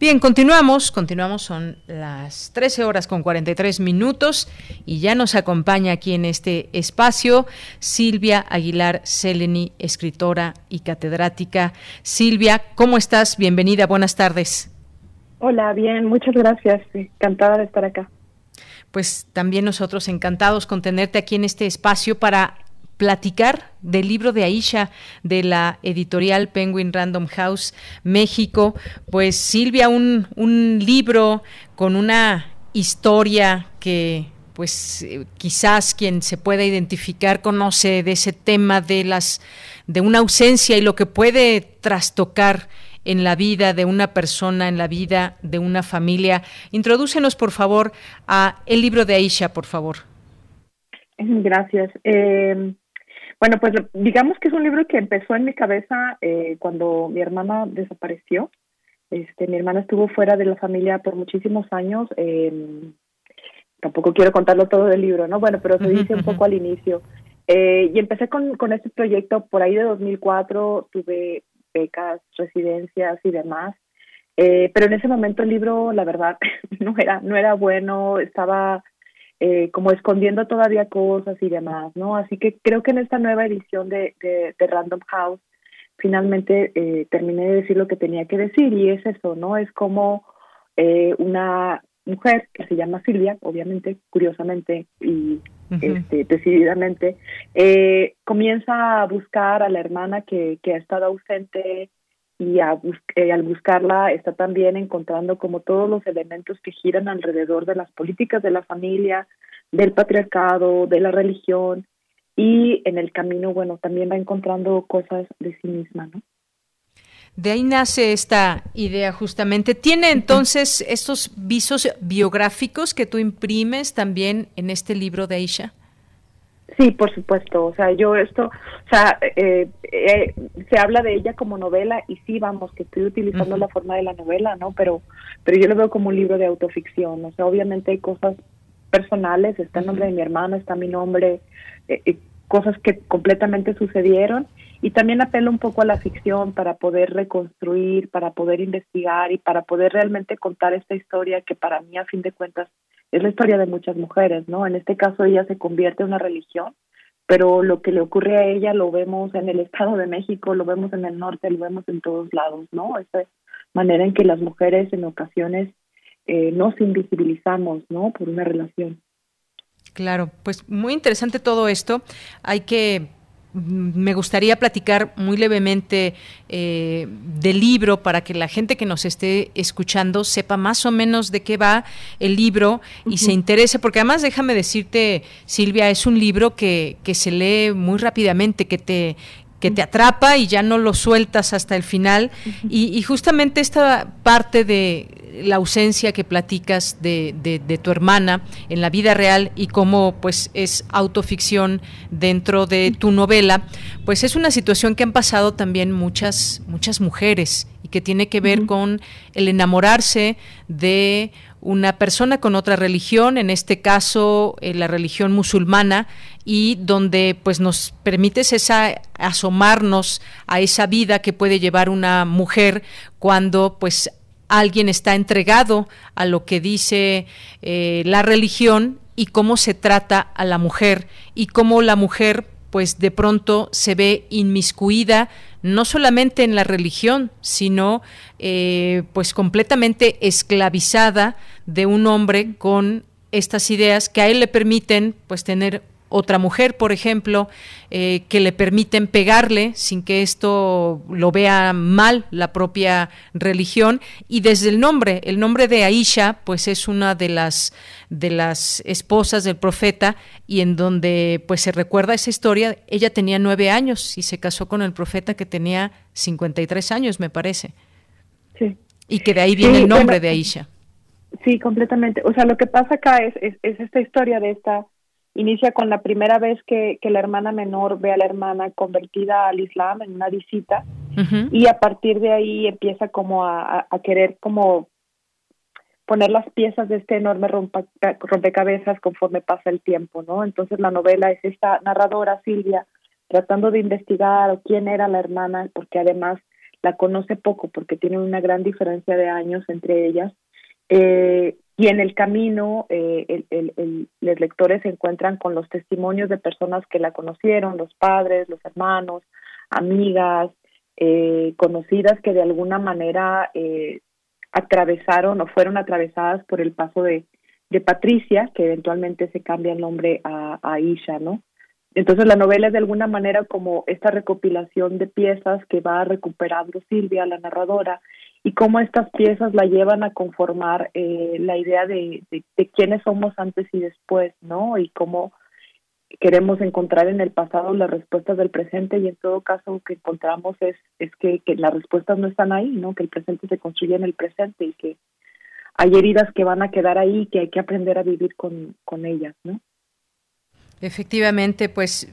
Bien, continuamos, continuamos, son las 13 horas con 43 minutos y ya nos acompaña aquí en este espacio Silvia Aguilar Seleni, escritora y catedrática. Silvia, ¿cómo estás? Bienvenida, buenas tardes.
Hola, bien, muchas gracias, encantada de estar acá.
Pues también nosotros encantados con tenerte aquí en este espacio para platicar del libro de Aisha de la editorial Penguin Random House México. Pues Silvia, un, un libro con una historia que pues quizás quien se pueda identificar conoce de ese tema de las de una ausencia y lo que puede trastocar en la vida de una persona, en la vida de una familia. Introdúcenos, por favor, a el libro de Aisha, por favor.
Gracias. Eh, Bueno, pues digamos que es un libro que empezó en mi cabeza eh, cuando mi hermana desapareció. Este, mi hermana estuvo fuera de la familia por muchísimos años. Eh, tampoco quiero contarlo todo del libro, ¿no? Bueno, pero se dice un poco al inicio. Eh, y empecé con, con este proyecto por ahí de 2004, tuve becas, residencias y demás. Eh, pero en ese momento el libro, la verdad, no era, no era bueno, estaba eh, como escondiendo todavía cosas y demás, ¿no? Así que creo que en esta nueva edición de, de, Random House finalmente eh, terminé de decir lo que tenía que decir y es eso, ¿no? Es como eh, una mujer que se llama Silvia, obviamente, curiosamente y este, decididamente, eh, comienza a buscar a la hermana que, que ha estado ausente y a eh, al buscarla está también encontrando como todos los elementos que giran alrededor de las políticas de la familia, del patriarcado, de la religión y en el camino, bueno, también va encontrando cosas de sí misma, ¿no?
De ahí nace esta idea justamente. ¿Tiene entonces estos visos biográficos que tú imprimes también en este libro de Aisha?
Sí, por supuesto. O sea, yo esto, o sea, eh, eh, se habla de ella como novela y sí, vamos, que estoy utilizando la forma de la novela, ¿no? Pero, pero yo lo veo como un libro de autoficción. O sea, obviamente hay cosas personales, está el nombre de mi hermano, está mi nombre, eh, cosas que completamente sucedieron y también apelo un poco a la ficción para poder reconstruir, para poder investigar y para poder realmente contar esta historia que para mí a fin de cuentas es la historia de muchas mujeres, ¿no? En este caso ella se convierte en una religión, pero lo que le ocurre a ella lo vemos en el Estado de México, lo vemos en el norte, lo vemos en todos lados, ¿no? Esa manera en que las mujeres en ocasiones eh, nos invisibilizamos, ¿no? Por una relación.
Claro, pues muy interesante todo esto. Hay que me gustaría platicar muy levemente eh, del libro para que la gente que nos esté escuchando sepa más o menos de qué va el libro y se interese, porque además déjame decirte, Silvia, es un libro que, que se lee muy rápidamente, que te, que te atrapa y ya no lo sueltas hasta el final. y, justamente esta parte de la ausencia que platicas de, de, tu hermana en la vida real y cómo pues es autoficción dentro de tu novela, pues es una situación que han pasado también muchas, muchas mujeres y que tiene que ver con el enamorarse de una persona con otra religión, en este caso eh, la religión musulmana, y donde pues nos permites esa asomarnos a esa vida que puede llevar una mujer cuando pues alguien está entregado a lo que dice eh, la religión y cómo se trata a la mujer y cómo la mujer pues de pronto se ve inmiscuida no solamente en la religión, sino eh, pues completamente esclavizada de un hombre con estas ideas que a él le permiten pues tener otra mujer, por ejemplo, eh, que le permiten pegarle sin que esto lo vea mal la propia religión y desde el nombre, el nombre de Aisha, pues es una de las de las esposas del profeta y en donde pues se recuerda esa historia, ella tenía nueve años y se casó con el profeta que tenía 53 años, me parece.
Sí.
Y que de ahí viene el nombre de Aisha.
Sí, completamente. O sea, lo que pasa acá es, es esta historia de esta inicia con la primera vez que, que, la hermana menor ve a la hermana convertida al Islam en una visita y a partir de ahí empieza como a, a, querer como poner las piezas de este enorme rompecabezas conforme pasa el tiempo, ¿no? Entonces la novela es esta narradora, Silvia, tratando de investigar quién era la hermana, porque además la conoce poco, porque tiene una gran diferencia de años entre ellas, eh, y en el camino, eh, los lectores se encuentran con los testimonios de personas que la conocieron, los padres, los hermanos, amigas, eh, conocidas que de alguna manera eh, atravesaron o fueron atravesadas por el paso de, de Patricia, que eventualmente se cambia el nombre a, a Isha, ¿no? Entonces la novela es de alguna manera como esta recopilación de piezas que va recuperando Silvia, la narradora, y cómo estas piezas la llevan a conformar eh, la idea de, de, quiénes somos antes y después, ¿no? Y cómo queremos encontrar en el pasado las respuestas del presente y en todo caso lo que encontramos es, es que, que las respuestas no están ahí, ¿no? Que el presente se construye en el presente y que hay heridas que van a quedar ahí y que hay que aprender a vivir con, con ellas, ¿no?
Efectivamente, pues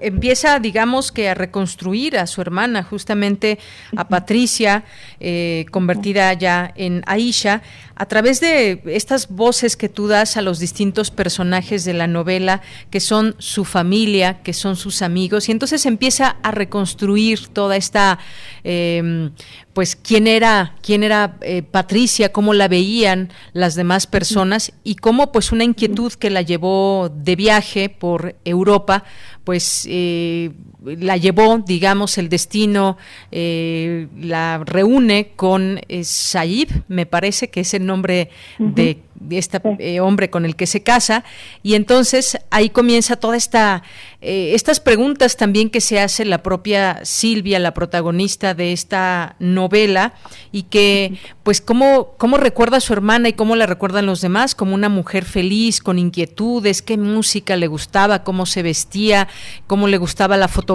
empieza, digamos que a reconstruir a su hermana, justamente a Patricia, eh, convertida ya en Aisha, a través de estas voces que tú das a los distintos personajes de la novela, que son su familia, que son sus amigos, y entonces empieza a reconstruir toda esta, em, pues, quién era, quién era eh, Patricia, cómo la veían las demás personas y cómo, pues, una inquietud que la llevó de viaje por Europa, pues eh, la llevó, digamos, el destino, eh, la reúne con eh, Saib, me parece que es el nombre de este eh, hombre con el que se casa. Y entonces ahí comienza toda esta eh, estas preguntas también que se hace la propia Silvia la protagonista de esta novela y que pues cómo cómo recuerda a su hermana y cómo la recuerdan los demás como una mujer feliz con inquietudes qué música le gustaba cómo se vestía cómo le gustaba la fotografía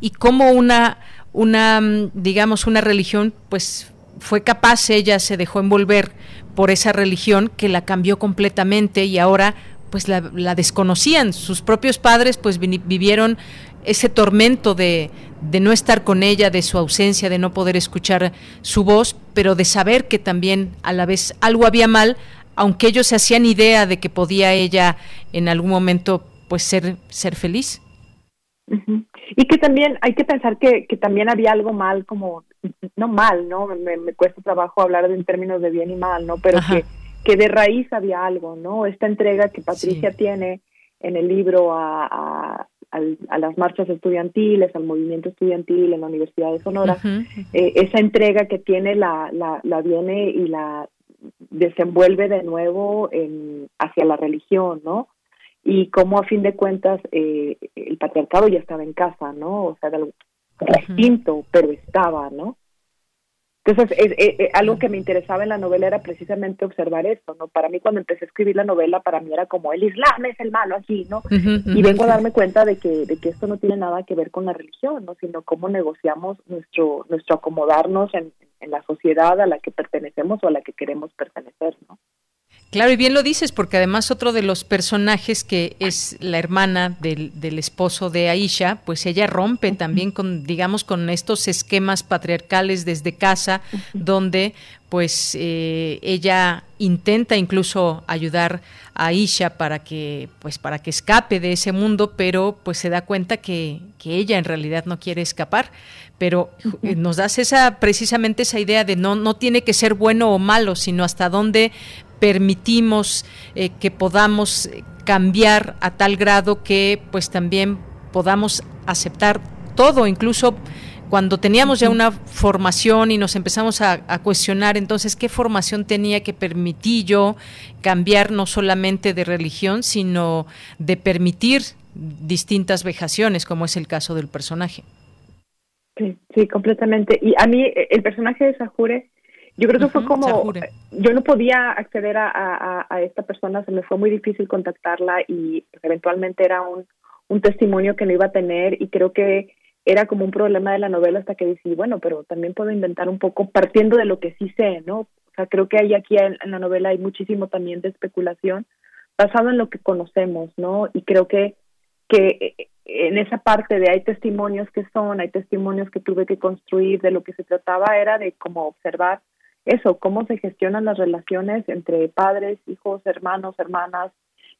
y cómo una una digamos una religión pues fue capaz, ella se dejó envolver por esa religión que la cambió completamente y ahora pues la, desconocían. Sus propios padres pues vivieron ese tormento de, de, no estar con ella, de su ausencia, de no poder escuchar su voz, pero de saber que también a la vez algo había mal, aunque ellos se hacían idea de que podía ella en algún momento pues ser, ser feliz.
Y que también hay que pensar que, que también había algo mal, como, no mal, ¿no? Me, me cuesta trabajo hablar en términos de bien y mal, ¿no? Pero que, que de raíz había algo, ¿no? Esta entrega que Patricia tiene en el libro a, a, a, las marchas estudiantiles, al movimiento estudiantil en la Universidad de Sonora, eh, esa entrega que tiene la, la, la viene y la desenvuelve de nuevo en, hacia la religión, ¿no? Y cómo a fin de cuentas eh, el patriarcado ya estaba en casa, ¿no? O sea, algo distinto, pero estaba, ¿no? Entonces, es, algo que me interesaba en la novela era precisamente observar esto, ¿no? Para mí, cuando empecé a escribir la novela, para mí era como el Islam es el malo aquí, ¿no? y vengo a darme cuenta de que, de que esto no tiene nada que ver con la religión, ¿no? Sino cómo negociamos nuestro, nuestro acomodarnos en, en la sociedad a la que pertenecemos o a la que queremos pertenecer, ¿no?
Claro, y bien lo dices, porque además otro de los personajes que es la hermana del, del, esposo de Aisha, pues ella rompe también con, digamos, con estos esquemas patriarcales desde casa, donde pues eh, ella intenta incluso ayudar a Aisha para que pues para que escape de ese mundo pero pues se da cuenta que, que ella en realidad no quiere escapar. Pero eh, nos das esa precisamente esa idea de no no tiene que ser bueno o malo sino hasta dónde permitimos eh, que podamos cambiar a tal grado que pues también podamos aceptar todo, incluso cuando teníamos ya una formación y nos empezamos a, cuestionar entonces qué formación tenía que permitir yo cambiar no solamente de religión, sino de permitir distintas vejaciones, como es el caso del personaje.
Sí, sí, completamente. Y a mí el personaje de Sajure yo creo que fue como, yo no podía acceder a, a, esta persona, se me fue muy difícil contactarla y pues, eventualmente era un, un testimonio que no iba a tener y creo que era como un problema de la novela hasta que decidí, bueno, pero también puedo inventar un poco partiendo de lo que sí sé, ¿no? O sea, creo que hay aquí en, la novela hay muchísimo también de especulación basado en lo que conocemos, ¿no? Y creo que, que eh, en esa parte de hay testimonios que son, hay testimonios que tuve que construir, de lo que se trataba era de como observar eso, cómo se gestionan las relaciones entre padres, hijos, hermanos, hermanas,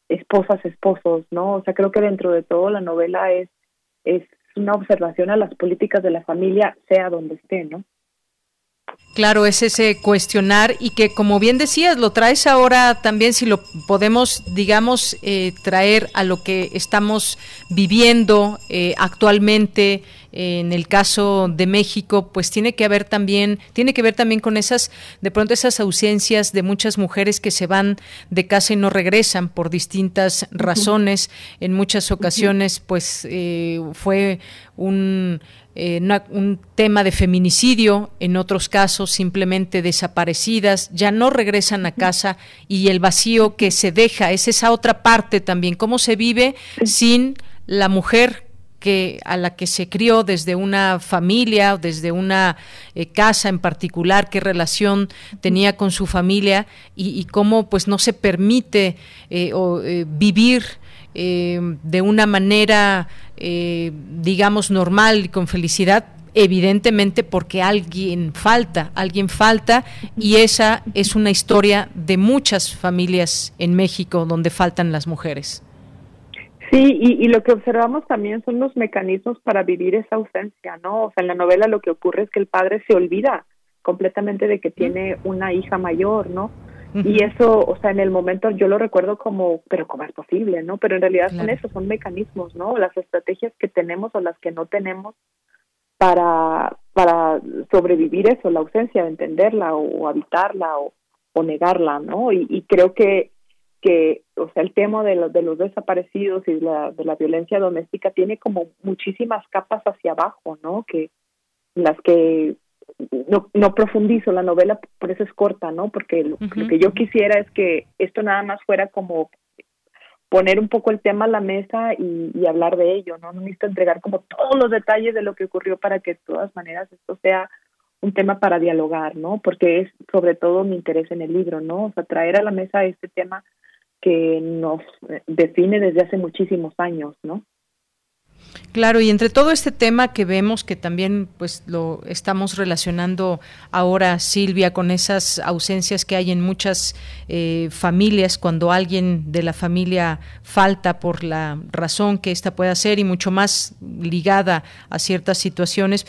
esposas, esposos, ¿no? O sea, creo que dentro de todo la novela es, es una observación a las políticas de la familia, sea donde esté, ¿no?
Claro, es ese cuestionar y que como bien decías, lo traes ahora también, si lo podemos, digamos, eh, traer a lo que estamos viviendo eh, actualmente en el caso de México, pues tiene que haber también, tiene que ver también con esas, de pronto esas ausencias de muchas mujeres que se van de casa y no regresan por distintas razones. En muchas ocasiones, pues eh, fue un eh, un tema de feminicidio, en otros casos simplemente desaparecidas, ya no regresan a casa y el vacío que se deja es esa otra parte también, cómo se vive sin la mujer que a la que se crió desde una familia o desde una eh, casa en particular, qué relación tenía con su familia y, cómo pues no se permite eh, o, vivir de una manera eh, digamos, normal y con felicidad, evidentemente porque alguien falta, alguien falta y esa es una historia de muchas familias en México donde faltan las mujeres.
Sí, y, y, lo que observamos también son los mecanismos para vivir esa ausencia, ¿no? O sea, en la novela lo que ocurre es que el padre se olvida completamente de que tiene una hija mayor, ¿no? Y eso, o sea, en el momento yo lo recuerdo como, pero ¿cómo es posible, no? Pero en realidad son esos, son mecanismos, ¿no? Las estrategias que tenemos o las que no tenemos para, para sobrevivir eso, la ausencia, de entenderla o, habitarla o, o, negarla, ¿no? Y, y, creo que, que, o sea, el tema de, los de los desaparecidos y la, de la violencia doméstica tiene como muchísimas capas hacia abajo, ¿no? Que las que no, no profundizo la novela, por eso es corta, ¿no? Porque lo, que yo quisiera es que esto nada más fuera como poner un poco el tema a la mesa y, y, hablar de ello, ¿no? No necesito entregar como todos los detalles de lo que ocurrió para que de todas maneras esto sea un tema para dialogar, ¿no? Porque es sobre todo mi interés en el libro, ¿no? O sea, traer a la mesa este tema que nos define desde hace muchísimos años, ¿no?
Claro, y entre todo este tema que vemos que también pues lo estamos relacionando ahora Silvia con esas ausencias que hay en muchas eh, familias cuando alguien de la familia falta por la razón que ésta pueda ser y mucho más ligada a ciertas situaciones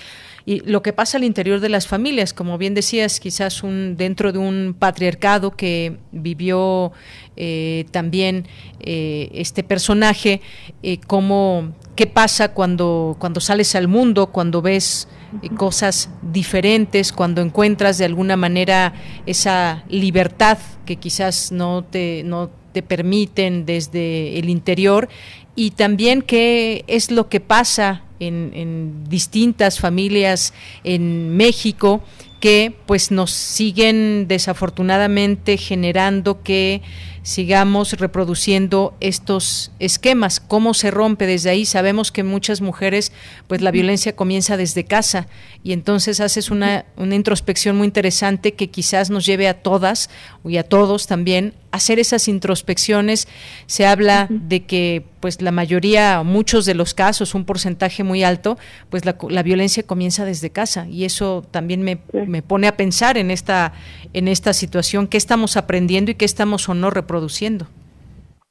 y lo que pasa al interior de las familias, como bien decías, quizás un dentro de un patriarcado que vivió eh, también eh, este personaje, eh, cómo, qué pasa cuando, cuando sales al mundo, cuando ves cosas diferentes, cuando encuentras de alguna manera esa libertad que quizás no te, no te permiten desde el interior y también qué es lo que pasa en, en distintas familias en México que pues nos siguen desafortunadamente generando que sigamos reproduciendo estos esquemas. ¿Cómo se rompe desde ahí? Sabemos que muchas mujeres, pues la violencia comienza desde casa y entonces haces una, una introspección muy interesante que quizás nos lleve a todas y a todos también hacer esas introspecciones. Se habla de que pues la mayoría, muchos de los casos, un porcentaje muy alto, pues la, la violencia comienza desde casa y eso también me, me, pone a pensar en esta, en esta situación, qué estamos aprendiendo y qué estamos o no reproduciendo.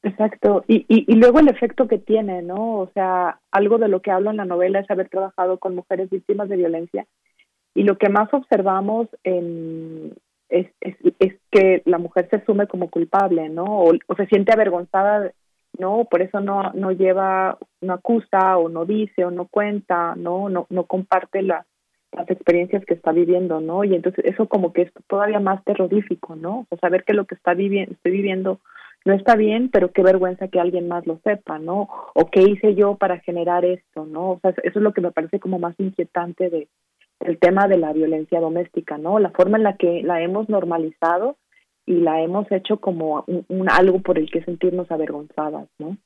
Exacto, y, y, y, luego el efecto que tiene, ¿no? O sea, algo de lo que hablo en la novela es haber trabajado con mujeres víctimas de violencia y lo que más observamos en, es, es, es que la mujer se asume como culpable, ¿no? O, o se siente avergonzada no por eso no no lleva no acusa o no dice o no cuenta no no no comparte la, las experiencias que está viviendo no y entonces eso como que es todavía más terrorífico no o saber que lo que está viviendo estoy viviendo no está bien pero qué vergüenza que alguien más lo sepa no o qué hice yo para generar esto no o sea eso es lo que me parece como más inquietante de el tema de la violencia doméstica no la forma en la que la hemos normalizado y la hemos hecho como un, algo por el que sentirnos avergonzadas, ¿no?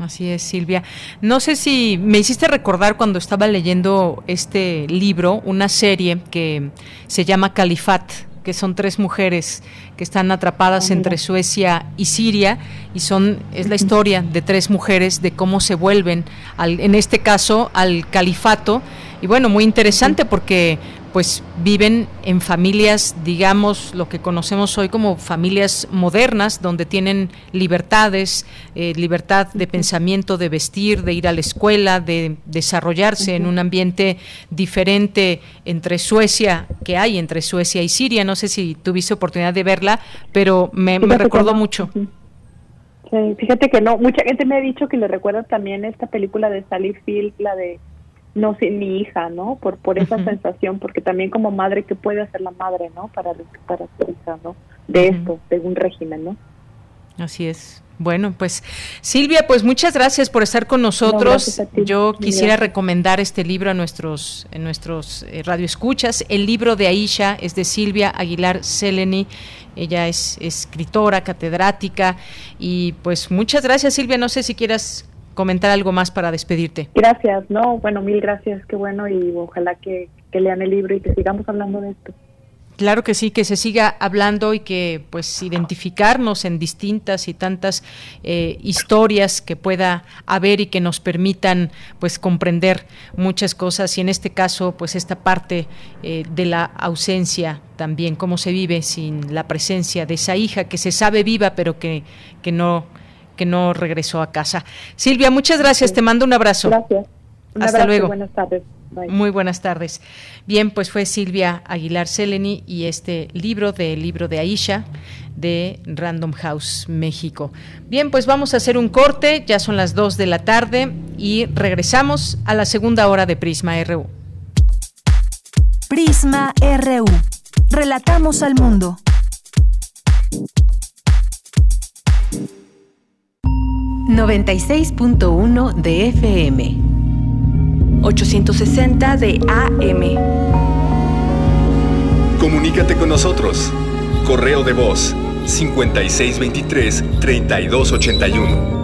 Así es, Silvia. No sé si me hiciste recordar cuando estaba leyendo este libro, una serie que se llama Califat, que son tres mujeres que están atrapadas ah, entre Suecia y Siria y son es la historia de tres mujeres de cómo se vuelven al, en este caso al califato y bueno muy interesante porque pues viven en familias, digamos, lo que conocemos hoy como familias modernas, donde tienen libertades, eh, libertad de pensamiento, de vestir, de ir a la escuela, de desarrollarse en un ambiente diferente entre Suecia, que hay entre Suecia y Siria. No sé si tuviste oportunidad de verla, pero me, me recordó mucho.
Sí, fíjate que no, mucha gente me ha dicho que le recuerda también esta película de Sally Field, la de no sé, mi hija, ¿no? Por por esa sensación, porque también como madre, ¿qué puede hacer la madre, ¿no? Para a su hija, ¿no? De esto, de un régimen, ¿no?
Así es. Bueno, pues Silvia, pues muchas gracias por estar con nosotros. Yo quisiera recomendar este libro a nuestros, en nuestros eh, radioescuchas. El libro de Aisha es de Silvia Aguilar Seleni. Ella es escritora, catedrática y pues muchas gracias Silvia. No sé si quieras comentar algo más para despedirte.
Gracias, no, bueno, mil gracias, qué bueno y ojalá que, lean el libro y que sigamos hablando de esto.
Claro que sí, que se siga hablando y que pues identificarnos en distintas y tantas eh, historias que pueda haber y que nos permitan pues comprender muchas cosas y en este caso pues esta parte eh, de la ausencia también, cómo se vive sin la presencia de esa hija que se sabe viva pero que, que no que no regresó a casa. Silvia, muchas gracias, te mando un abrazo.
Gracias.
Hasta luego.
Buenas tardes.
Muy buenas tardes. Bien, pues fue Silvia Aguilar Seleni y este libro del libro de Aisha de Random House México. Bien, pues vamos a hacer un corte, ya son las 2 de la tarde y regresamos a la segunda hora de Prisma RU.
Prisma RU. Relatamos al mundo.
...96.1 de FM 860 de AM.
Comunícate con nosotros. Correo de voz 5623 3281.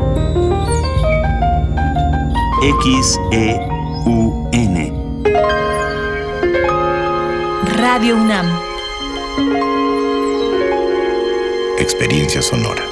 N
Radio UNAM.
Experiencia sonora.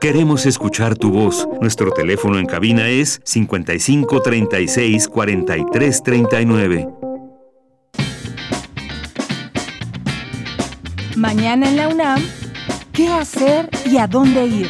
Queremos escuchar tu voz. Nuestro teléfono en cabina es 55 36 43 39.
Mañana en la UNAM, ¿qué hacer y a dónde ir?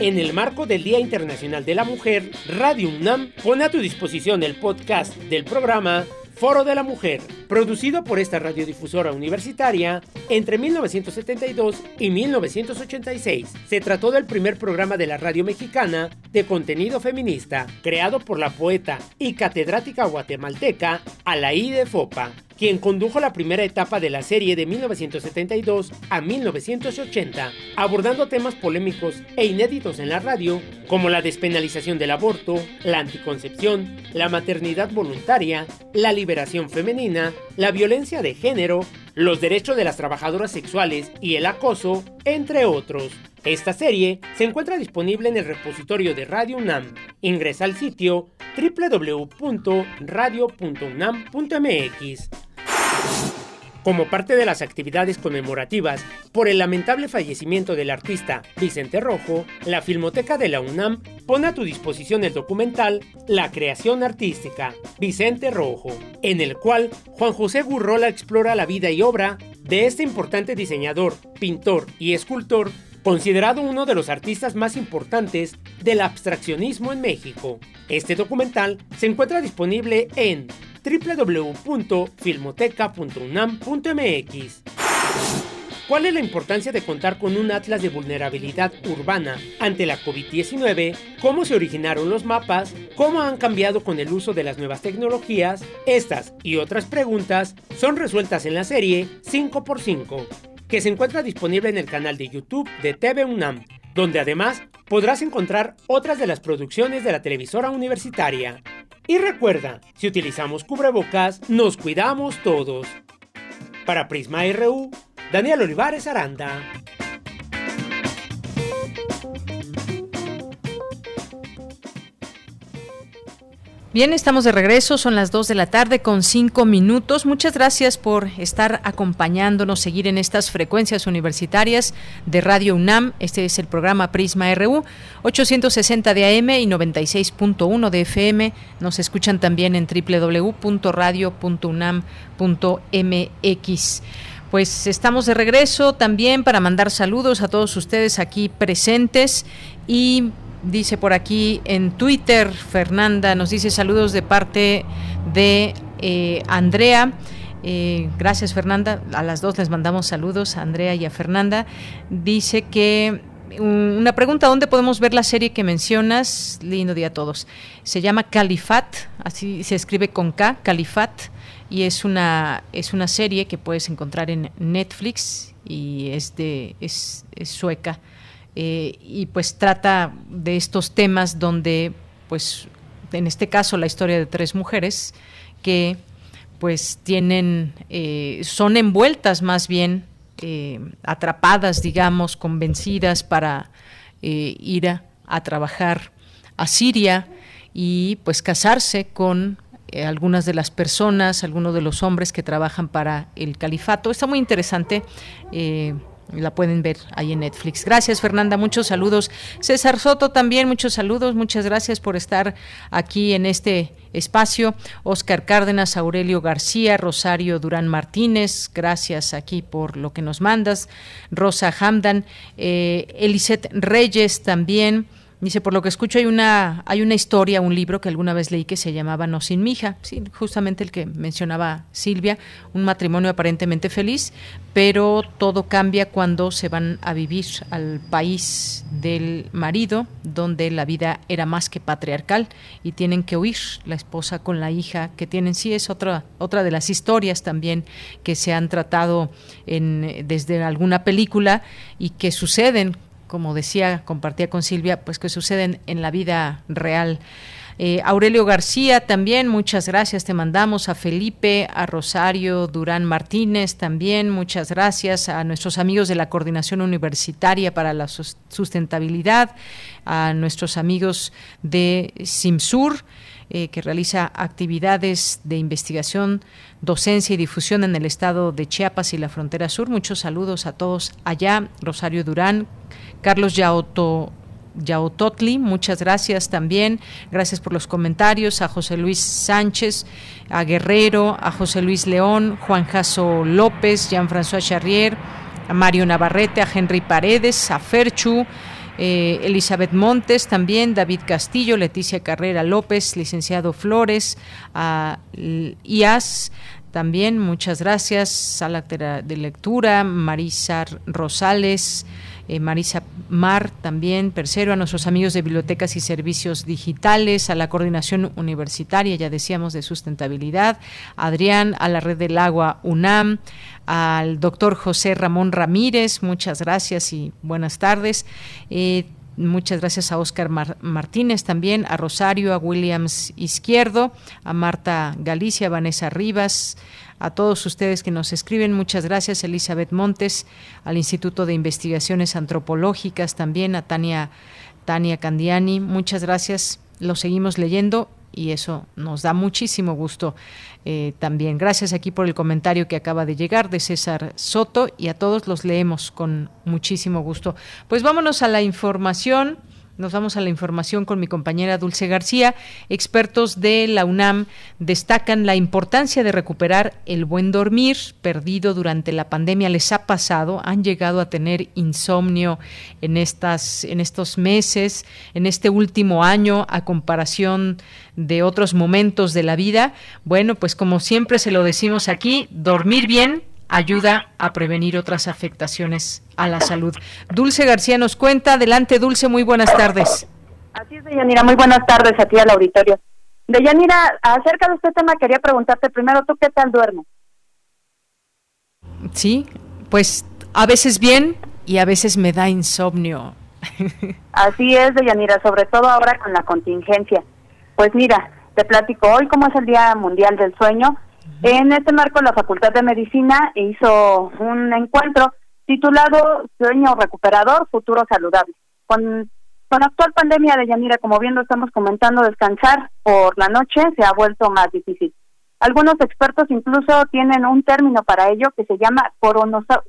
En el marco del Día Internacional de la Mujer, Radio UNAM pone a tu disposición el podcast del programa Foro de la Mujer, producido por esta radiodifusora universitaria entre 1972 y 1986. Se trató del primer programa de la radio mexicana de contenido feminista, creado por la poeta y catedrática guatemalteca Alaí de Fopa quien condujo la primera etapa de la serie de 1972 a 1980, abordando temas polémicos e inéditos en la radio, como la despenalización del aborto, la anticoncepción, la maternidad voluntaria, la liberación femenina, la violencia de género, los derechos de las trabajadoras sexuales y el acoso, entre otros. Esta serie se encuentra disponible en el repositorio de Radio UNAM. Ingresa al sitio www.radio.unam.mx. Como parte de las actividades conmemorativas por el lamentable fallecimiento del artista Vicente Rojo, la Filmoteca de la UNAM pone a tu disposición el documental La creación artística, Vicente Rojo, en el cual Juan José Gurrola explora la vida y obra de este importante diseñador, pintor y escultor considerado uno de los artistas más importantes del abstraccionismo en México. Este documental se encuentra disponible en www.filmoteca.unam.mx. ¿Cuál es la importancia de contar con un atlas de vulnerabilidad urbana ante la COVID-19? ¿Cómo se originaron los mapas? ¿Cómo han cambiado con el uso de las nuevas tecnologías? Estas y otras preguntas son resueltas en la serie 5x5, que se encuentra disponible en el canal de YouTube de TV UNAM, donde además podrás encontrar otras de las producciones de la televisora universitaria. Y recuerda, si utilizamos cubrebocas, nos cuidamos todos. Para Prisma RU, Daniel Olivares Aranda.
Bien, estamos de regreso, son las 2 de la tarde con 5 minutos. Muchas gracias por estar acompañándonos, seguir en estas frecuencias universitarias de Radio UNAM. Este es el programa Prisma RU, 860 de AM y 96.1 de FM. Nos escuchan también en www.radio.unam.mx. Pues estamos de regreso también para mandar saludos a todos ustedes aquí presentes y Dice por aquí en Twitter, Fernanda nos dice saludos de parte de eh, Andrea. Eh, gracias Fernanda, a las dos les mandamos saludos, a Andrea y a Fernanda. Dice que una pregunta, ¿dónde podemos ver la serie que mencionas? Lindo día a todos. Se llama Califat, así se escribe con K, Califat, y es una, es una serie que puedes encontrar en Netflix y es, de, es sueca. Eh, y pues trata de estos temas donde, pues, en este caso la historia de tres mujeres que pues tienen, eh, son envueltas más bien, eh, atrapadas, digamos, convencidas para ir a, a, trabajar a Siria y pues casarse con algunas de las personas, algunos de los hombres que trabajan para el califato. Está muy interesante. La pueden ver ahí en Netflix. Gracias, Fernanda. Muchos saludos. César Soto también, muchos saludos. Muchas gracias por estar aquí en este espacio. Oscar Cárdenas, Aurelio García, Rosario Durán Martínez, gracias aquí por lo que nos mandas. Rosa Hamdan, eh, Eliseth Reyes también. Dice, por lo que escucho hay una hay una historia, un libro que alguna vez leí que se llamaba No sin mija, sí, justamente el que mencionaba Silvia, un matrimonio aparentemente feliz, pero todo cambia cuando se van a vivir al país del marido, donde la vida era más que patriarcal y tienen que huir la esposa con la hija que tienen. Sí, es otra otra de las historias también que se han tratado en, desde alguna película y que suceden como decía, compartía con Silvia, pues que suceden en la vida real. Eh, Aurelio García también, muchas gracias, te mandamos a Felipe, a Rosario Durán Martínez también, muchas gracias a nuestros amigos de la Coordinación Universitaria para la Sustentabilidad, a nuestros amigos de Simsur. Eh, que realiza actividades de investigación, docencia y difusión en el estado de Chiapas y la frontera sur. Muchos saludos a todos allá. Rosario Durán, Carlos Yaoto, Yaototli, muchas gracias también. Gracias por los comentarios. A José Luis Sánchez, a Guerrero, a José Luis León, Juan Jaso López, Jean-François Charrier, a Mario Navarrete, a Henry Paredes, a Ferchu. eh, Elizabeth Montes también, David Castillo, Leticia Carrera López, licenciado Flores, a IAS, también muchas gracias, Sala de Lectura, Marisa Rosales, eh, Marisa Mar también, Percero, a nuestros amigos de Bibliotecas y Servicios Digitales, a la Coordinación Universitaria, ya decíamos, de Sustentabilidad, Adrián, a la Red del Agua UNAM, al doctor José Ramón Ramírez, muchas gracias y buenas tardes. Eh, muchas gracias a Oscar Martínez también, a Rosario, a Williams Izquierdo, a Marta Galicia, a Vanessa Rivas, a todos ustedes que nos escriben. Muchas gracias, Elizabeth Montes, al Instituto de Investigaciones Antropológicas también, a Tania, Tania Candiani. Muchas gracias. Lo seguimos leyendo y eso nos da muchísimo gusto eh, también. Gracias aquí por el comentario que acaba de llegar de César Soto y a todos los leemos con muchísimo gusto. Pues vámonos a la información. Nos vamos a la información con mi compañera Dulce García. Expertos de la UNAM destacan la importancia de recuperar el buen dormir perdido durante la pandemia. ¿Les ha pasado? ¿Han llegado a tener insomnio en, estas, en estos meses, en este último año, a comparación de otros momentos de la vida? Bueno, pues como siempre se lo decimos aquí, dormir bien ayuda a prevenir otras afectaciones a la salud. Dulce García nos cuenta. Adelante, Dulce, muy buenas tardes.
Así es, Deyanira. Muy buenas tardes a ti al auditorio. Deyanira, acerca de este tema quería preguntarte primero, ¿tú qué tal duermes?
Sí, pues a veces bien y a veces me da insomnio.
Así es, Deyanira, sobre todo ahora con la contingencia. Pues mira, te platico hoy como es el Día Mundial del Sueño en este marco, la Facultad de Medicina hizo un encuentro titulado Sueño Recuperador, Futuro Saludable. Con, con la actual pandemia de Yanira, como bien lo estamos comentando, descansar por la noche se ha vuelto más difícil. Algunos expertos incluso tienen un término para ello que se llama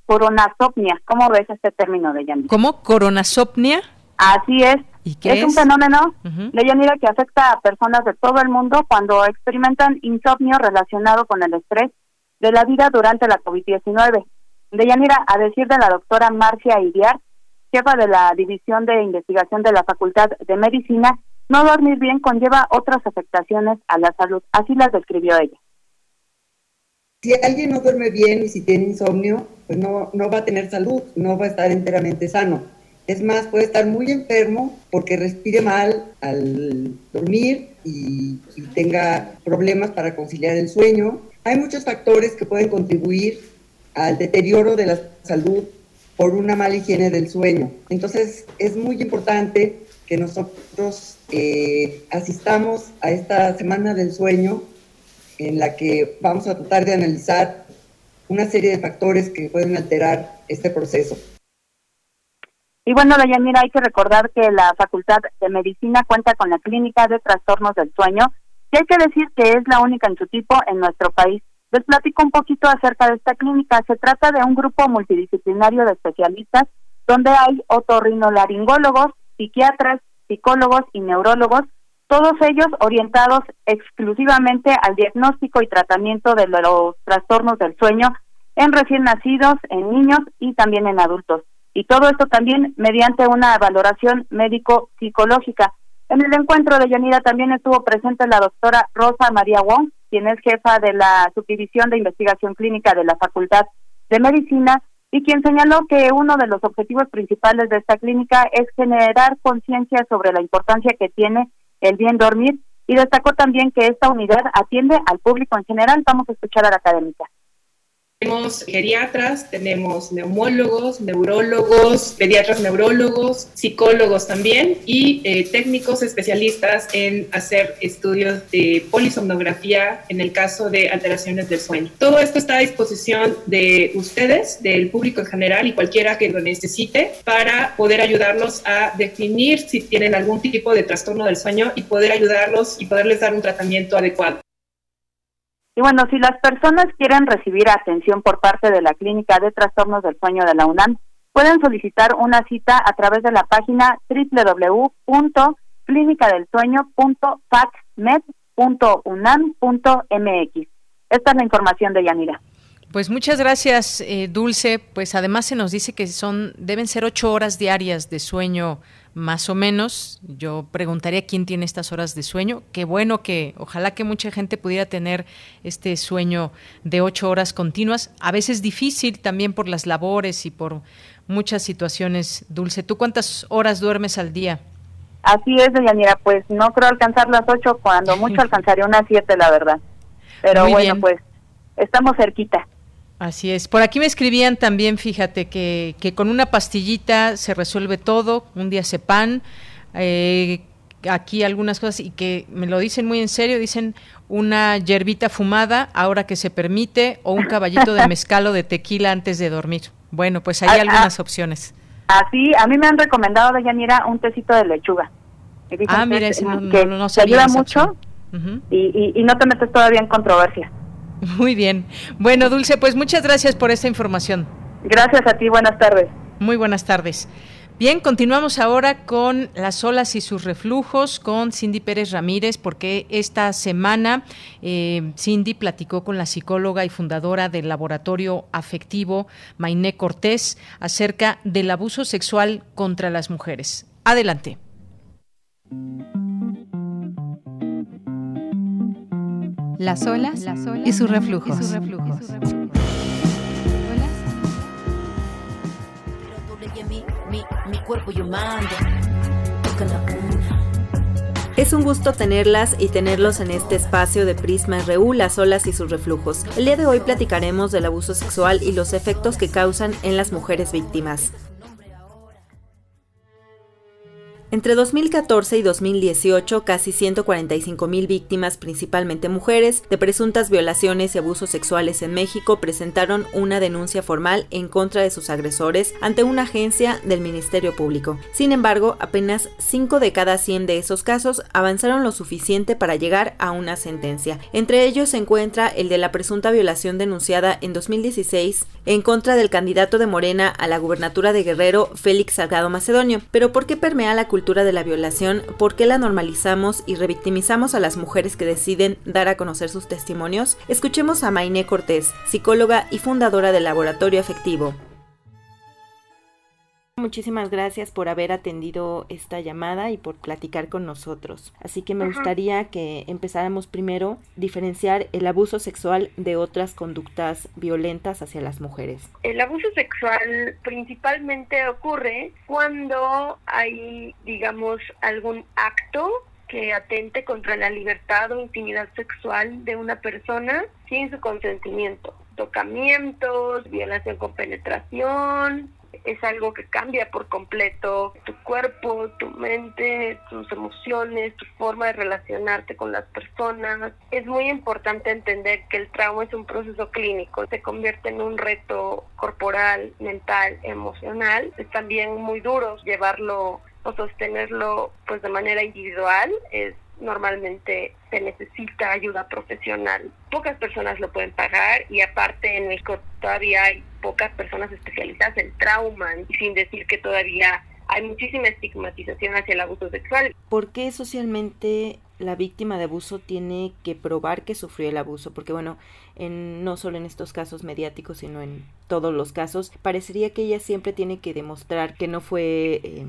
coronasopnia. ¿Cómo ves este término de Yanira?
¿Cómo? ¿Coronasopnia?
Así es. Es, un fenómeno de Yanira que afecta a personas de todo el mundo cuando experimentan insomnio relacionado con el estrés de la vida durante la COVID-19. De Yanira, a decir de la doctora Marcia Iriar, jefa de la División de Investigación de la Facultad de Medicina, no dormir bien conlleva otras afectaciones a la salud. Así las describió ella.
Si alguien no duerme bien y si tiene insomnio, pues no, no va a tener salud, no va a estar enteramente sano. Es más, puede estar muy enfermo porque respire mal al dormir y, tenga problemas para conciliar el sueño. Hay muchos factores que pueden contribuir al deterioro de la salud por una mala higiene del sueño. Entonces, es muy importante que nosotros eh, asistamos a esta semana del sueño en la que vamos a tratar de analizar una serie de factores que pueden alterar este proceso.
Y bueno, Dayanira, hay que recordar que la Facultad de Medicina cuenta con la Clínica de Trastornos del Sueño, y hay que decir que es la única en su tipo en nuestro país. Les platico un poquito acerca de esta clínica. Se trata de un grupo multidisciplinario de especialistas donde hay otorrinolaringólogos, psiquiatras, psicólogos y neurólogos, todos ellos orientados exclusivamente al diagnóstico y tratamiento de los trastornos del sueño en recién nacidos, en niños y también en adultos y todo esto también mediante una valoración médico-psicológica. En el encuentro de Yanira también estuvo presente la doctora Rosa María Wong, quien es jefa de la Subdivisión de Investigación Clínica de la Facultad de Medicina y quien señaló que uno de los objetivos principales de esta clínica es generar conciencia sobre la importancia que tiene el bien dormir y destacó también que esta unidad atiende al público en general. Vamos a escuchar a la académica.
Tenemos geriatras, tenemos neumólogos, neurólogos, pediatras neurólogos, psicólogos también y eh, técnicos especialistas en hacer estudios de polisomnografía en el caso de alteraciones del sueño. Todo esto está a disposición de ustedes, del público en general y cualquiera que lo necesite para poder ayudarlos a definir si tienen algún tipo de trastorno del sueño y poder ayudarlos y poderles dar un tratamiento adecuado.
Y bueno, si las personas quieren recibir atención por parte de la Clínica de Trastornos del Sueño de la UNAM, pueden solicitar una cita a través de la página www.clinicadelsueño.facmed.unam.mx. Esta es la información de Yanira.
Pues muchas gracias, eh, Dulce. Pues además se nos dice que son deben ser ocho horas diarias de sueño más o menos. Yo preguntaría quién tiene estas horas de sueño. Qué bueno que, ojalá que mucha gente pudiera tener este sueño de ocho horas continuas. A veces difícil también por las labores y por muchas situaciones. Dulce, ¿tú cuántas horas duermes al día?
Así es, Deyanira, pues no creo alcanzar las ocho, cuando mucho alcanzaría unas siete, la verdad. Pero bueno, pues estamos cerquita.
Así es. Por aquí me escribían también, fíjate, que, que con una pastillita se resuelve todo, un día sepan, eh, aquí algunas cosas y que me lo dicen muy en serio, dicen una yerbita fumada ahora que se permite o un caballito de mezcal o de tequila antes de dormir. Bueno, pues hay ah, algunas ah. opciones.
Así, a mí me han recomendado de Yanira un tecito de lechuga.
ah, mira, ese no,
que
no,
te ayuda mucho y, y no te metes todavía en controversia.
Muy bien. Bueno, Dulce, pues muchas gracias por esta información.
Gracias a ti, buenas tardes.
Muy buenas tardes. Bien, continuamos ahora con las olas y sus reflujos con Cindy Pérez Ramírez, porque esta semana eh, Cindy platicó con la psicóloga y fundadora del laboratorio afectivo Mainé Cortés acerca del abuso sexual contra las mujeres. Adelante.
Las olas, y sus reflujos. Es un gusto tenerlas y tenerlos en este espacio de Prisma RU, las olas y sus reflujos. El día de hoy platicaremos del abuso sexual y los efectos que causan en las mujeres víctimas. Entre 2014 y 2018, casi 145 mil víctimas, principalmente mujeres, de presuntas violaciones y abusos sexuales en México presentaron una denuncia formal en contra de sus agresores ante una agencia del Ministerio Público. Sin embargo, apenas 5 de cada 100 de esos casos avanzaron lo suficiente para llegar a una sentencia. Entre ellos se encuentra el de la presunta violación denunciada en 2016 en contra del candidato de Morena a la gubernatura de Guerrero, Félix Salgado Macedonio. Pero ¿por qué permea la cultura de la violación? ¿Por qué la normalizamos y revictimizamos a las mujeres que deciden dar a conocer sus testimonios? Escuchemos a Mainé Cortés, psicóloga y fundadora del Laboratorio Afectivo. Muchísimas gracias por haber atendido esta llamada y por platicar con nosotros. Así que me gustaría que empezáramos primero diferenciar el abuso sexual de otras conductas violentas hacia las mujeres.
El abuso sexual principalmente ocurre cuando hay, digamos, algún acto que atente contra la libertad o intimidad sexual de una persona sin su consentimiento. Tocamientos, violación con penetración, es algo que cambia por completo tu cuerpo, tu mente, tus emociones, tu forma de relacionarte con las personas. Es muy importante entender que el trauma es un proceso clínico, se convierte en un reto corporal, mental, emocional. Es también muy duro llevarlo o sostenerlo pues de manera individual, es normalmente se necesita ayuda profesional. Pocas personas lo pueden pagar y aparte en México todavía hay pocas personas especializadas en trauma, sin decir que todavía hay muchísima estigmatización hacia el abuso sexual.
¿Por qué socialmente la víctima de abuso tiene que probar que sufrió el abuso? Porque bueno, en, no solo en estos casos mediáticos, sino en todos los casos, parecería que ella siempre tiene que demostrar que no fue... Eh,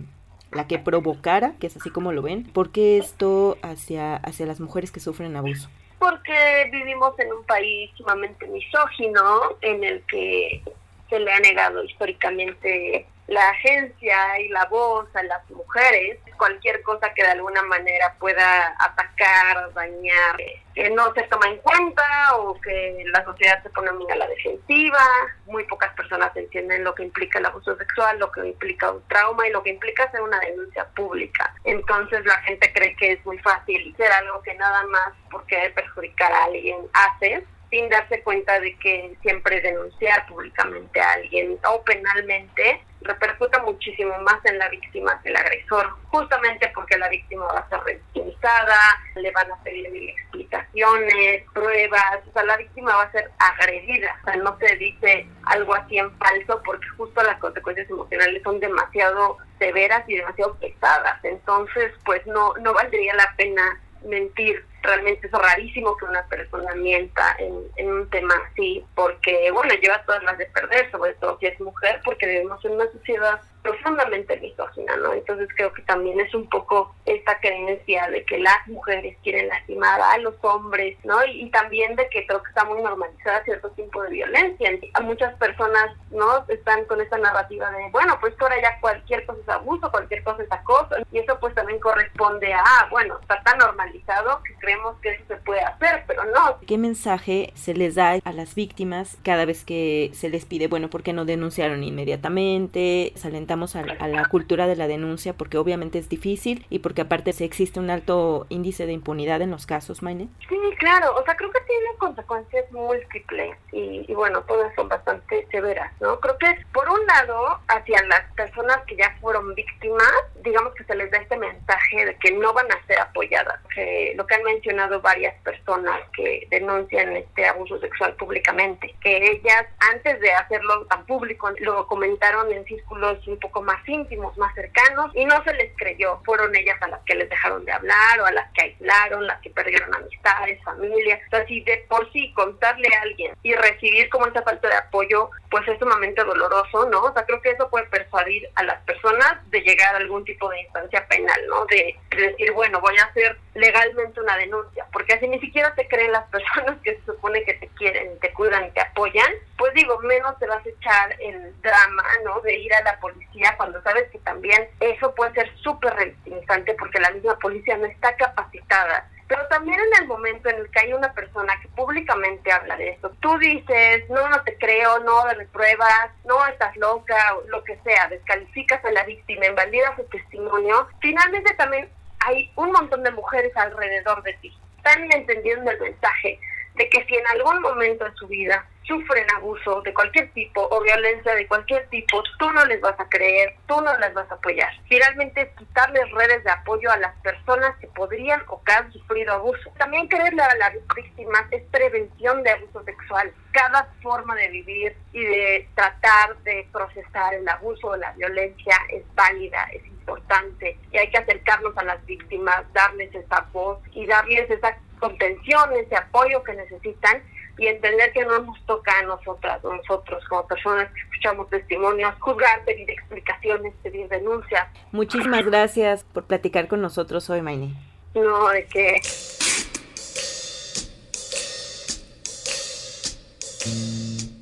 la que provocara, que es así como lo ven, ¿por qué esto hacia, hacia las mujeres que sufren abuso?
Porque vivimos en un país sumamente misógino, en el que se le ha negado históricamente la agencia y la voz a las mujeres, cualquier cosa que de alguna manera pueda atacar, dañar, que no se toma en cuenta o que la sociedad se pone muy a la defensiva. Muy pocas personas entienden lo que implica el abuso sexual, lo que implica un trauma y lo que implica hacer una denuncia pública. Entonces la gente cree que es muy fácil hacer algo que nada más porque perjudicar a alguien hace sin darse cuenta de que siempre denunciar públicamente a alguien o penalmente repercuta muchísimo más en la víctima que el agresor, justamente porque la víctima va a ser revictimizada, le van a pedir mil explicaciones, pruebas, o sea, la víctima va a ser agredida, o sea, no se dice algo así en falso porque justo las consecuencias emocionales son demasiado severas y demasiado pesadas, entonces pues no, no valdría la pena mentir realmente es rarísimo que una persona mienta en, en un tema así, porque, bueno, lleva todas las de perder, sobre todo si es mujer, porque vivimos en una sociedad profundamente misógina, ¿no? Entonces creo que también es un poco esta creencia de que las mujeres quieren lastimar a los hombres, ¿no? Y, también de que creo que está muy normalizada cierto tipo de violencia. Muchas personas, ¿no? Están con esta narrativa de, bueno, pues ahora ya cualquier cosa es abuso, cualquier cosa es acoso, y eso pues también corresponde a, ah, bueno, está tan normalizado que creemos que eso se puede hacer, pero no.
¿Qué mensaje se les da a las víctimas cada vez que se les pide, bueno, ¿por qué no denunciaron inmediatamente? Salen a, la cultura de la denuncia porque obviamente es difícil y porque aparte existe un alto índice de impunidad en los casos, Maine.
Sí, claro, o sea, creo que tiene consecuencias múltiples y, y bueno, todas son bastante severas, ¿no? Creo que por un lado, hacia las personas que ya fueron víctimas, digamos que se les da este mensaje de que no van a ser apoyadas, que lo que han mencionado varias personas que denuncian este abuso sexual públicamente, que ellas antes de hacerlo tan público lo comentaron en círculos poco más íntimos, más cercanos, y no se les creyó. Fueron ellas a las que les dejaron de hablar o a las que aislaron, las que perdieron amistades, familias. O sea, si de por sí contarle a alguien y recibir como esa falta de apoyo, pues es sumamente doloroso, ¿no? O sea, creo que eso puede persuadir a las personas de llegar a algún tipo de instancia penal, ¿no? De, decir, bueno, voy a hacer legalmente una denuncia, porque así ni siquiera te creen las personas que se supone que te quieren, te cuidan te apoyan, pues digo, menos te vas a echar el drama, ¿no? De ir a la policía cuando sabes que también eso puede ser súper revictimizante porque la misma policía no está capacitada. Pero también en el momento en el que hay una persona que públicamente habla de eso, tú dices, no, no te creo, no de pruebas, no estás loca, lo que sea, descalificas a la víctima, invalidas su testimonio, finalmente también hay un montón de mujeres alrededor de ti. Están entendiendo el mensaje de que si en algún momento de su vida sufren abuso de cualquier tipo o violencia de cualquier tipo, tú no les vas a creer, tú no les vas a apoyar. Finalmente es quitarles redes de apoyo a las personas que podrían o que han sufrido abuso. También creerle a las víctimas es prevención de abuso sexual. Cada forma de vivir y de tratar de procesar el abuso o la violencia es válida, es importante y hay que acercarnos a las víctimas, darles esa voz y darles esa contención, ese apoyo que necesitan y entender que no nos toca a nosotras nosotros como personas que escuchamos testimonios, juzgar, pedir explicaciones, pedir denuncias.
Muchísimas gracias por platicar con nosotros hoy, Maine.
No, de qué.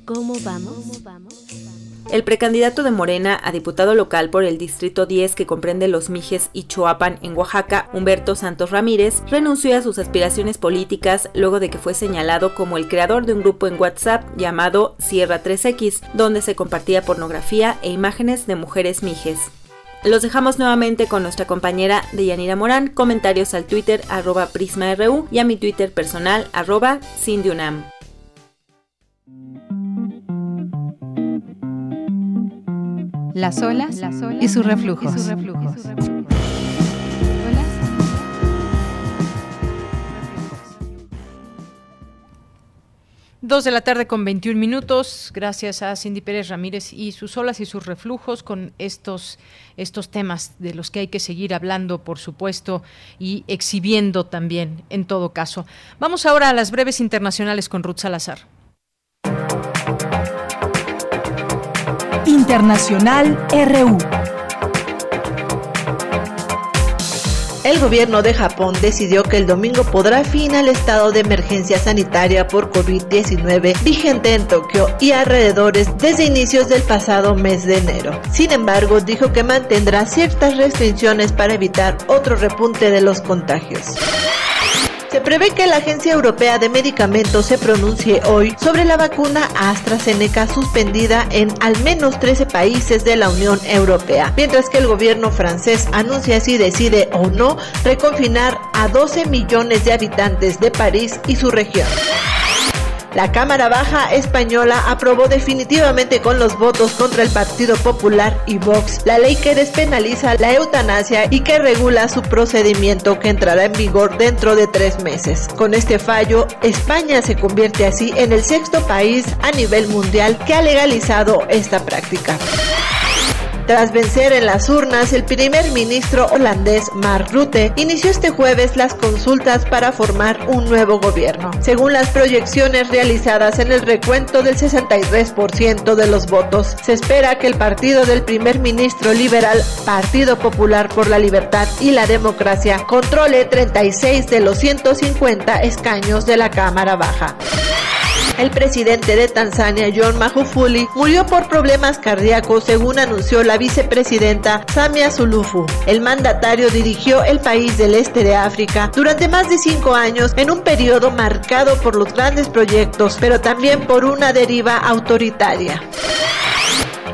¿Cómo vamos? ¿Cómo vamos? El precandidato de Morena a diputado local por el Distrito 10 que comprende Los Mijes y Choapan en Oaxaca, Humberto Santos Ramírez, renunció a sus aspiraciones políticas luego de que fue señalado como el creador de un grupo en WhatsApp llamado Sierra 3X, donde se compartía pornografía e imágenes de mujeres mijes. Los dejamos nuevamente con nuestra compañera Deyanira Morán, comentarios al Twitter arroba PrismaRU y a mi Twitter personal arroba Cindyunam.
Las olas, y sus reflujos.
Dos de la tarde con 21 minutos. Gracias a Cindy Pérez Ramírez y sus olas y sus reflujos con estos, estos temas de los que hay que seguir hablando, por supuesto, y exhibiendo también, en todo caso. Vamos ahora a las breves internacionales con Ruth Salazar.
Internacional RU.
El gobierno de Japón decidió que el domingo podrá fin al estado de emergencia sanitaria por COVID-19 vigente en Tokio y alrededores desde inicios del pasado mes de enero. Sin embargo, dijo que mantendrá ciertas restricciones para evitar otro repunte de los contagios. Se prevé que la Agencia Europea de Medicamentos se pronuncie hoy sobre la vacuna AstraZeneca suspendida en al menos 13 países de la Unión Europea, mientras que el gobierno francés anuncia si decide o no reconfinar a 12 millones de habitantes de París y su región. La Cámara Baja española aprobó definitivamente con los votos contra el Partido Popular y Vox la ley que despenaliza la eutanasia y que regula su procedimiento que entrará en vigor dentro de tres meses. Con este fallo, España se convierte así en el sexto país a nivel mundial que ha legalizado esta práctica. Tras vencer en las urnas, el primer ministro holandés Mark Rutte inició este jueves las consultas para formar un nuevo gobierno. Según las proyecciones realizadas en el recuento del 63% de los votos, se espera que el partido del primer ministro liberal Partido Popular por la Libertad y la Democracia controle 36 de los 150 escaños de la Cámara Baja. El presidente de Tanzania, John Magufuli, murió por problemas cardíacos, según anunció la vicepresidenta Samia Sulufu. El mandatario dirigió el país del este de África durante más de cinco años en un periodo marcado por los grandes proyectos, pero también por una deriva autoritaria.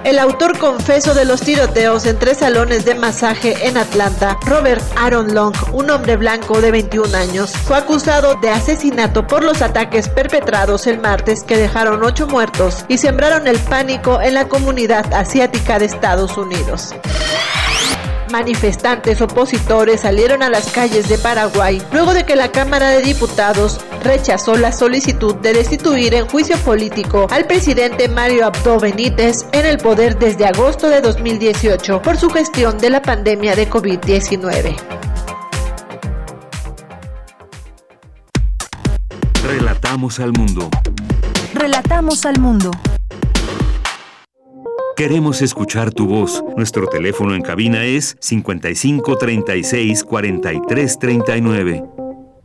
El autor confeso de los tiroteos en tres salones de masaje en Atlanta, Robert Aaron Long, un hombre blanco de 21 años, fue acusado de asesinato por los ataques perpetrados el martes que dejaron ocho muertos y sembraron el pánico en la comunidad asiática de Estados Unidos. Manifestantes opositores salieron a las calles de Paraguay luego de que la Cámara de Diputados rechazó la solicitud de destituir en juicio político al presidente Mario Abdo Benítez en el poder desde agosto de 2018 por su gestión de la pandemia de COVID-19.
Relatamos al mundo.
Relatamos al mundo.
Queremos escuchar tu voz. Nuestro teléfono en cabina es 55 36 43 39.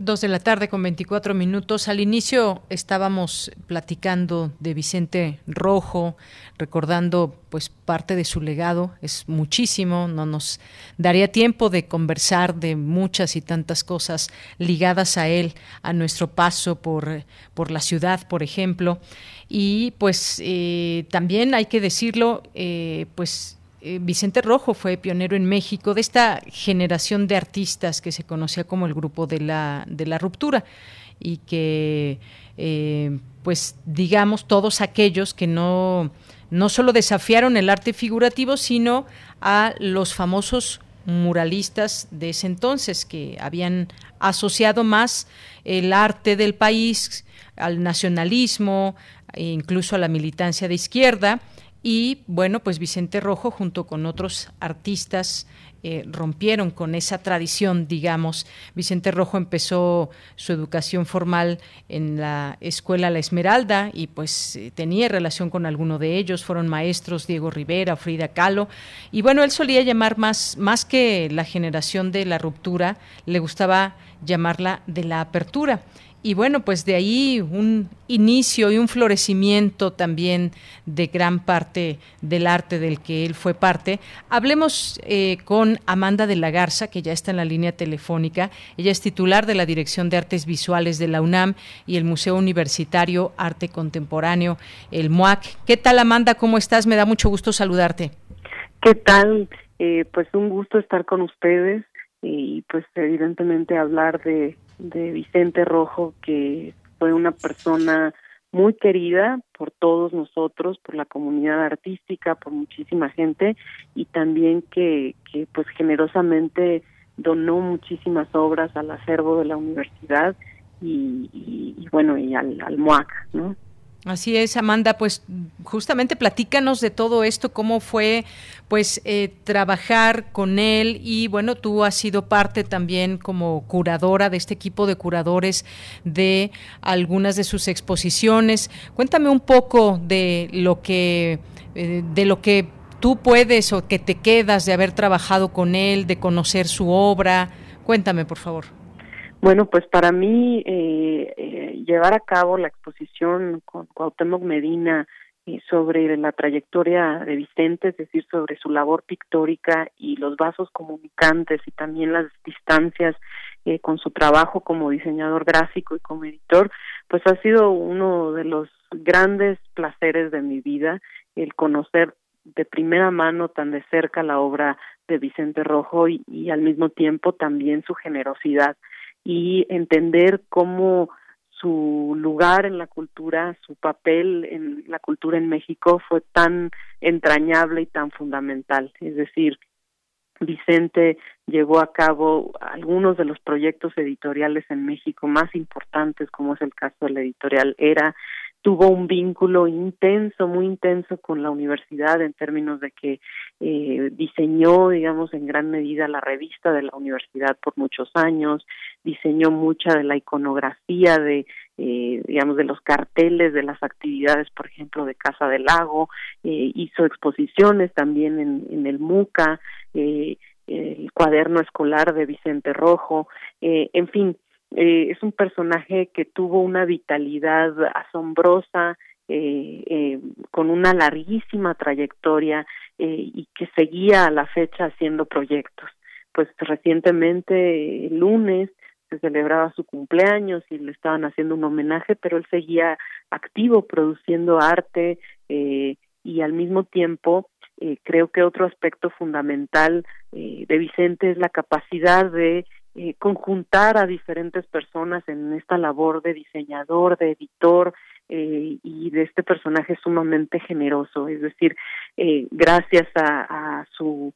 Dos de la tarde con 24 minutos. Al inicio estábamos platicando de Vicente Rojo, recordando pues parte de su legado. Es muchísimo, no nos daría tiempo de conversar de muchas y tantas cosas ligadas a él, a nuestro paso por, por la ciudad, por ejemplo. Y pues eh, también hay que decirlo, eh, pues eh, Vicente Rojo fue pionero en México de esta generación de artistas que se conocía como el grupo de la, de la ruptura. Y que, pues digamos, todos aquellos que no, no solo desafiaron el arte figurativo, sino a los famosos muralistas de ese entonces que habían asociado más el arte del país al nacionalismo, incluso a la militancia de izquierda. Y bueno, pues Vicente Rojo junto con otros artistas eh, rompieron con esa tradición, digamos. Vicente Rojo empezó su educación formal en la escuela La Esmeralda y pues eh, tenía relación con alguno de ellos, fueron maestros Diego Rivera, Frida Kahlo, y bueno, él solía llamar más, más que la generación de la ruptura, le gustaba llamarla de la apertura y bueno, pues de ahí un inicio y un florecimiento también de gran parte del arte del que él fue parte. Hablemos eh, con Amanda de la Garza, que ya está en la línea telefónica. Ella es titular de la Dirección de Artes Visuales de la UNAM y el Museo Universitario Arte Contemporáneo, el MUAC. ¿Qué tal, Amanda? ¿Cómo estás? Me da mucho gusto saludarte.
¿Qué tal? Eh, pues un gusto estar con ustedes y pues evidentemente hablar de de Vicente Rojo, que fue una persona muy querida por todos nosotros, por la comunidad artística, por muchísima gente y también que, que pues generosamente donó muchísimas obras al acervo de la universidad y, bueno y al, al MOAC, ¿no?
Así es, Amanda, pues justamente platícanos de todo esto, cómo fue pues eh, trabajar con él y bueno, tú has sido parte también como curadora de este equipo de curadores de algunas de sus exposiciones. Cuéntame un poco de lo que eh, de lo que tú puedes o que te quedas de haber trabajado con él, de conocer su obra. Cuéntame, por favor.
Bueno, pues para mí eh, eh, llevar a cabo la exposición con Cuauhtémoc Medina eh, sobre la trayectoria de Vicente, es decir, sobre su labor pictórica y los vasos comunicantes y también las distancias eh, con su trabajo como diseñador gráfico y como editor, pues ha sido uno de los grandes placeres de mi vida el conocer de primera mano tan de cerca la obra de Vicente Rojo y al mismo tiempo también su generosidad y entender cómo su lugar en la cultura, su papel en la cultura en México fue tan entrañable y tan fundamental. Es decir, Vicente llevó a cabo algunos de los proyectos editoriales en México más importantes, como es el caso de la editorial Era, tuvo un vínculo intenso, muy intenso con la universidad en términos de que eh, diseñó, digamos, en gran medida la revista de la universidad por muchos años, diseñó mucha de la iconografía de, eh, digamos, de los carteles de las actividades, por ejemplo, de Casa del Lago, eh, hizo exposiciones también en, en el MUCA, eh, el cuaderno escolar de Vicente Rojo, en fin, eh, es un personaje que tuvo una vitalidad asombrosa, eh, eh, con una larguísima trayectoria eh, y que seguía a la fecha haciendo proyectos. Pues recientemente, el lunes, se celebraba su cumpleaños y le estaban haciendo un homenaje, pero él seguía activo produciendo arte eh, y al mismo tiempo creo que otro aspecto fundamental de Vicente es la capacidad de eh, conjuntar a diferentes personas en esta labor de diseñador, de editor eh, y de este personaje sumamente generoso, es decir, eh, gracias a, su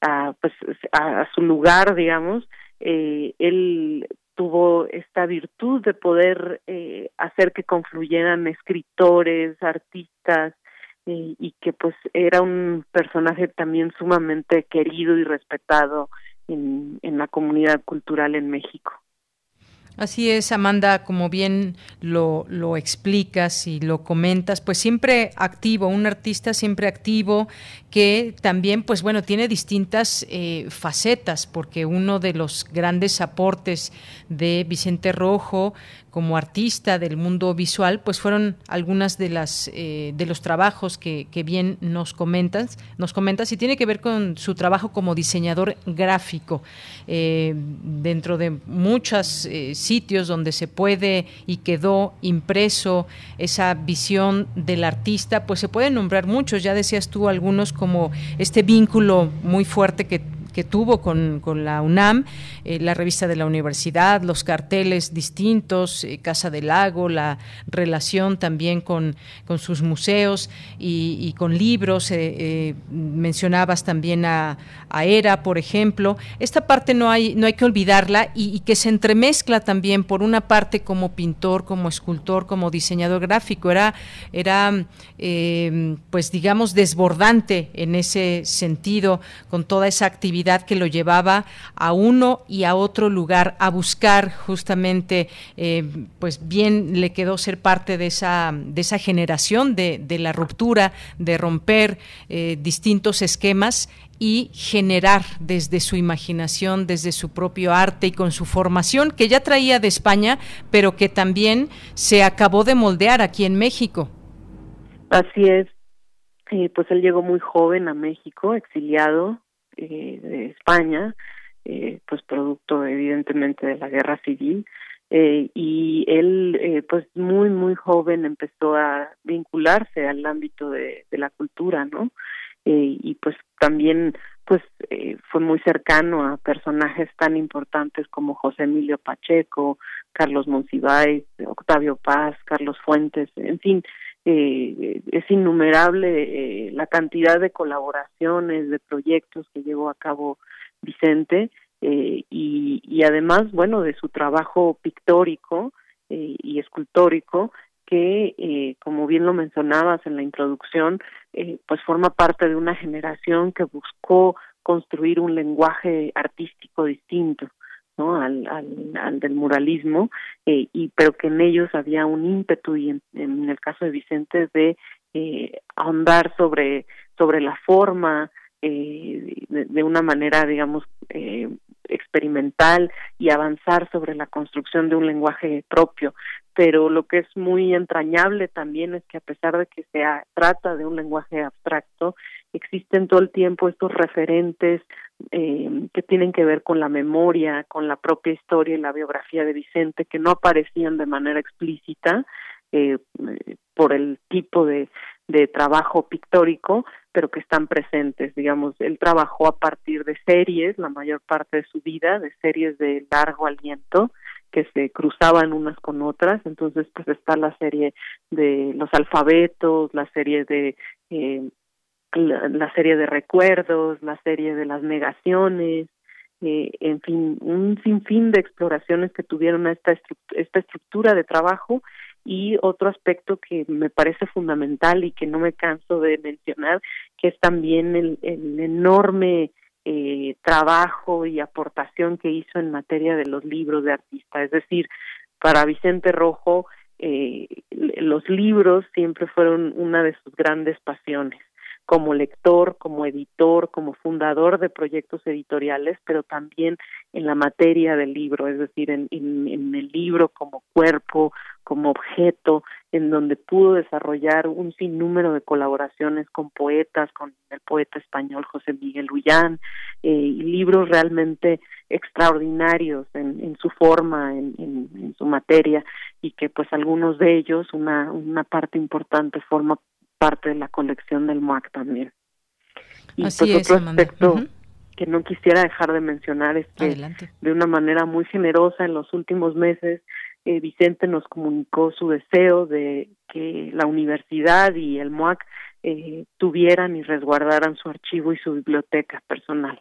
a, pues, a, a, su lugar, digamos, eh, él tuvo esta virtud de poder eh, hacer que confluyeran escritores, artistas, y que pues era un personaje también sumamente querido y respetado en, la comunidad cultural en México.
Así es, Amanda, como bien lo, lo, explicas y lo comentas, pues siempre activo, un artista siempre activo que también, pues bueno, tiene distintas eh, facetas, porque uno de los grandes aportes de Vicente Rojo como artista del mundo visual, pues fueron algunas de las eh, de los trabajos que, que, bien nos comentas, nos comentas y tiene que ver con su trabajo como diseñador gráfico eh, dentro de muchos eh, sitios donde se puede y quedó impreso esa visión del artista, pues se pueden nombrar muchos. Ya decías tú algunos como este vínculo muy fuerte que que tuvo con, con la UNAM, eh, la revista de la universidad, los carteles distintos, eh, Casa del Lago, la relación también con, con sus museos y, con libros. Eh, mencionabas también a, a, ERA, por ejemplo. Esta parte no hay, no hay que olvidarla y, y, que se entremezcla también por una parte como pintor, como escultor, como diseñador gráfico. Era, era pues digamos, desbordante en ese sentido, con toda esa actividad que lo llevaba a uno y a otro lugar a buscar justamente, eh, pues bien le quedó ser parte de esa, de esa generación de, de la ruptura, de romper eh, distintos esquemas y generar desde su imaginación, desde su propio arte y con su formación que ya traía de España, pero que también se acabó de moldear aquí en México.
Así es. Eh, pues él llegó muy joven a México, exiliado, eh, de España, eh, pues producto evidentemente de la guerra civil. Eh, y él, eh, pues muy, muy joven empezó a vincularse al ámbito de, de la cultura, ¿no? Eh, y pues también, pues fue muy cercano a personajes tan importantes como José Emilio Pacheco, Carlos Monsiváis, Octavio Paz, Carlos Fuentes, en fin, eh, es innumerable eh, la cantidad de colaboraciones, de proyectos que llevó a cabo Vicente eh, y, y, además, bueno, de su trabajo pictórico eh, y escultórico que, eh, como bien lo mencionabas en la introducción, pues forma parte de una generación que buscó construir un lenguaje artístico distinto. ¿No? Al, al, al, del muralismo, eh, y pero que en ellos había un ímpetu, y en, en el caso de Vicente, de eh, ahondar sobre, sobre la forma, eh, de, de, una manera, digamos, eh, experimental y avanzar sobre la construcción de un lenguaje propio. Pero lo que es muy entrañable también es que a pesar de que se trata de un lenguaje abstracto, existen todo el tiempo estos referentes eh, que tienen que ver con la memoria, con la propia historia y la biografía de Vicente, que no aparecían de manera explícita eh, por el tipo de, de trabajo pictórico, pero que están presentes. Digamos, él trabajó a partir de series, la mayor parte de su vida, de series de largo aliento, que se cruzaban unas con otras. Entonces, pues está la serie de los alfabetos, la serie de eh, la, serie de recuerdos, la serie de las negaciones, eh, en fin, un sinfín de exploraciones que tuvieron esta, esta estructura de trabajo y otro aspecto que me parece fundamental y que no me canso de mencionar, que es también el, el enorme eh, trabajo y aportación que hizo en materia de los libros de artista. Es decir, para Vicente Rojo, eh, los libros siempre fueron una de sus grandes pasiones como lector, como editor, como fundador de proyectos editoriales, pero también en la materia del libro, es decir, en, en, el libro como cuerpo, como objeto, en donde pudo desarrollar un sinnúmero de colaboraciones con poetas, con el poeta español José Miguel Ullán, eh, y libros realmente extraordinarios en, en su forma, en, en, su materia, y que pues algunos de ellos, una, una parte importante forma parte de la colección del MOAC también. Y pues otro aspecto que no quisiera dejar de mencionar es que de una manera muy generosa en los últimos meses eh, Vicente nos comunicó su deseo de que la universidad y el MOAC eh, tuvieran y resguardaran su archivo y su biblioteca personal.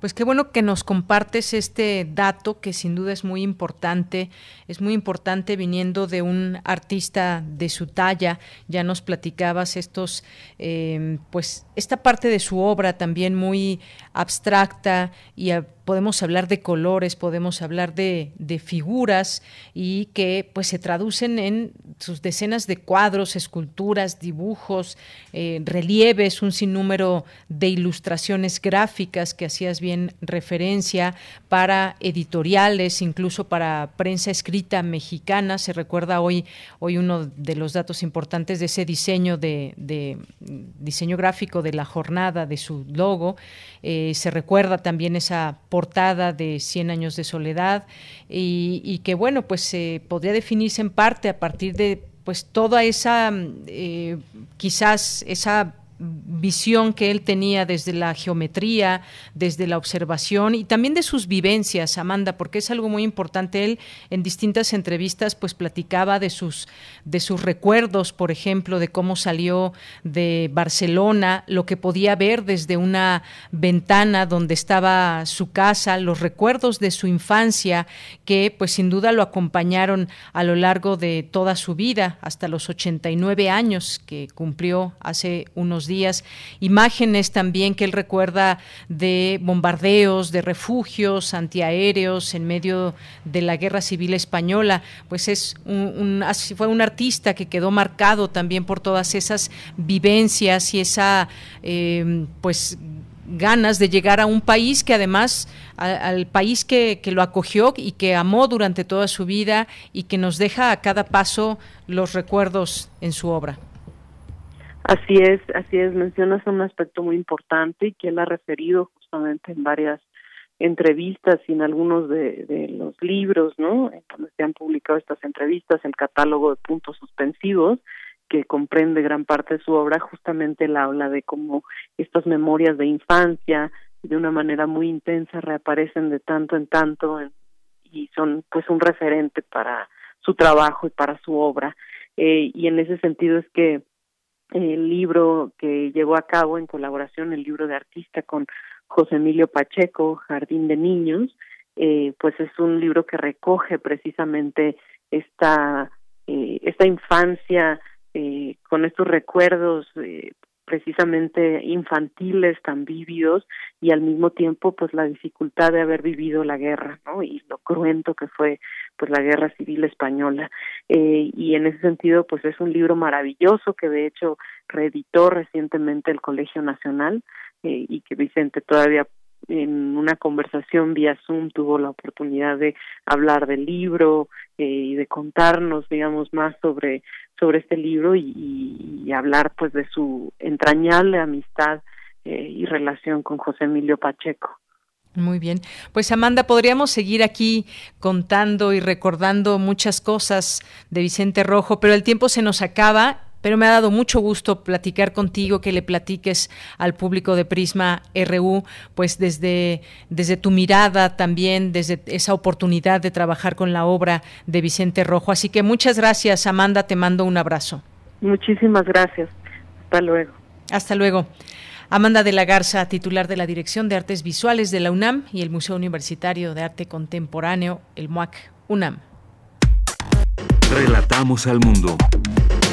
Pues qué bueno que nos compartes este dato que sin duda es muy importante, es muy importante viniendo de un artista de su talla. Ya nos platicabas estos, eh, pues esta parte de su obra también muy abstracta y podemos hablar de colores, podemos hablar de, figuras y que pues se traducen en sus decenas de cuadros, esculturas, dibujos, eh, relieves, un sinnúmero de ilustraciones gráficas que hacías bien referencia para editoriales, incluso para prensa escrita mexicana. Se recuerda hoy, hoy uno de los datos importantes de ese diseño de, diseño gráfico de la jornada de su logo. Eh, se recuerda también esa portada de Cien años de soledad y, que bueno, pues se podría definirse en parte a partir de pues toda esa eh, quizás esa visión que él tenía desde la geometría, desde la observación y también de sus vivencias, Amanda, porque es algo muy importante. Él en distintas entrevistas pues platicaba de sus de sus recuerdos, por ejemplo, de cómo salió de Barcelona, lo que podía ver desde una ventana donde estaba su casa, los recuerdos de su infancia que pues sin duda lo acompañaron a lo largo de toda su vida, hasta los 89 años que cumplió hace unos días, imágenes también que él recuerda de bombardeos, de refugios antiaéreos en medio de la Guerra Civil Española, pues es un, fue un artista que quedó marcado también por todas esas vivencias y esa eh, pues ganas de llegar a un país que además al país que, que, lo acogió y que amó durante toda su vida y que nos deja a cada paso los recuerdos en su obra.
Así es, así es, mencionas un aspecto muy importante y que él ha referido justamente en varias entrevistas y en algunos de, los libros, ¿no? Donde se han publicado estas entrevistas, el catálogo de puntos suspensivos, que comprende gran parte de su obra, justamente él habla de cómo estas memorias de infancia de una manera muy intensa reaparecen de tanto en tanto y son pues un referente para su trabajo y para su obra. Eh, y en ese sentido es que el libro que llevó a cabo en colaboración, el libro de artista con José Emilio Pacheco, Jardín de Niños, eh, pues es un libro que recoge precisamente esta, eh, esta infancia eh, con estos recuerdos eh, precisamente infantiles tan vívidos y al mismo tiempo pues la dificultad de haber vivido la guerra no y lo cruento que fue pues la guerra civil española. Eh, y en ese sentido pues es un libro maravilloso que de hecho reeditó recientemente el Colegio Nacional eh, y que Vicente todavía en una conversación vía Zoom tuvo la oportunidad de hablar del libro eh, y de contarnos, digamos, más sobre sobre este libro y, y hablar pues de su entrañable amistad eh, y relación con José Emilio Pacheco.
Muy bien. Pues Amanda, podríamos seguir aquí contando y recordando muchas cosas de Vicente Rojo, pero el tiempo se nos acaba pero me ha dado mucho gusto platicar contigo, que le platiques al público de Prisma RU, pues desde, desde tu mirada también, desde esa oportunidad de trabajar con la obra de Vicente Rojo. Así que muchas gracias, Amanda, te mando un abrazo.
Muchísimas gracias. Hasta luego.
Hasta luego. Amanda de la Garza, titular de la Dirección de Artes Visuales de la UNAM y el Museo Universitario de Arte Contemporáneo, el MUAC UNAM.
Relatamos al mundo.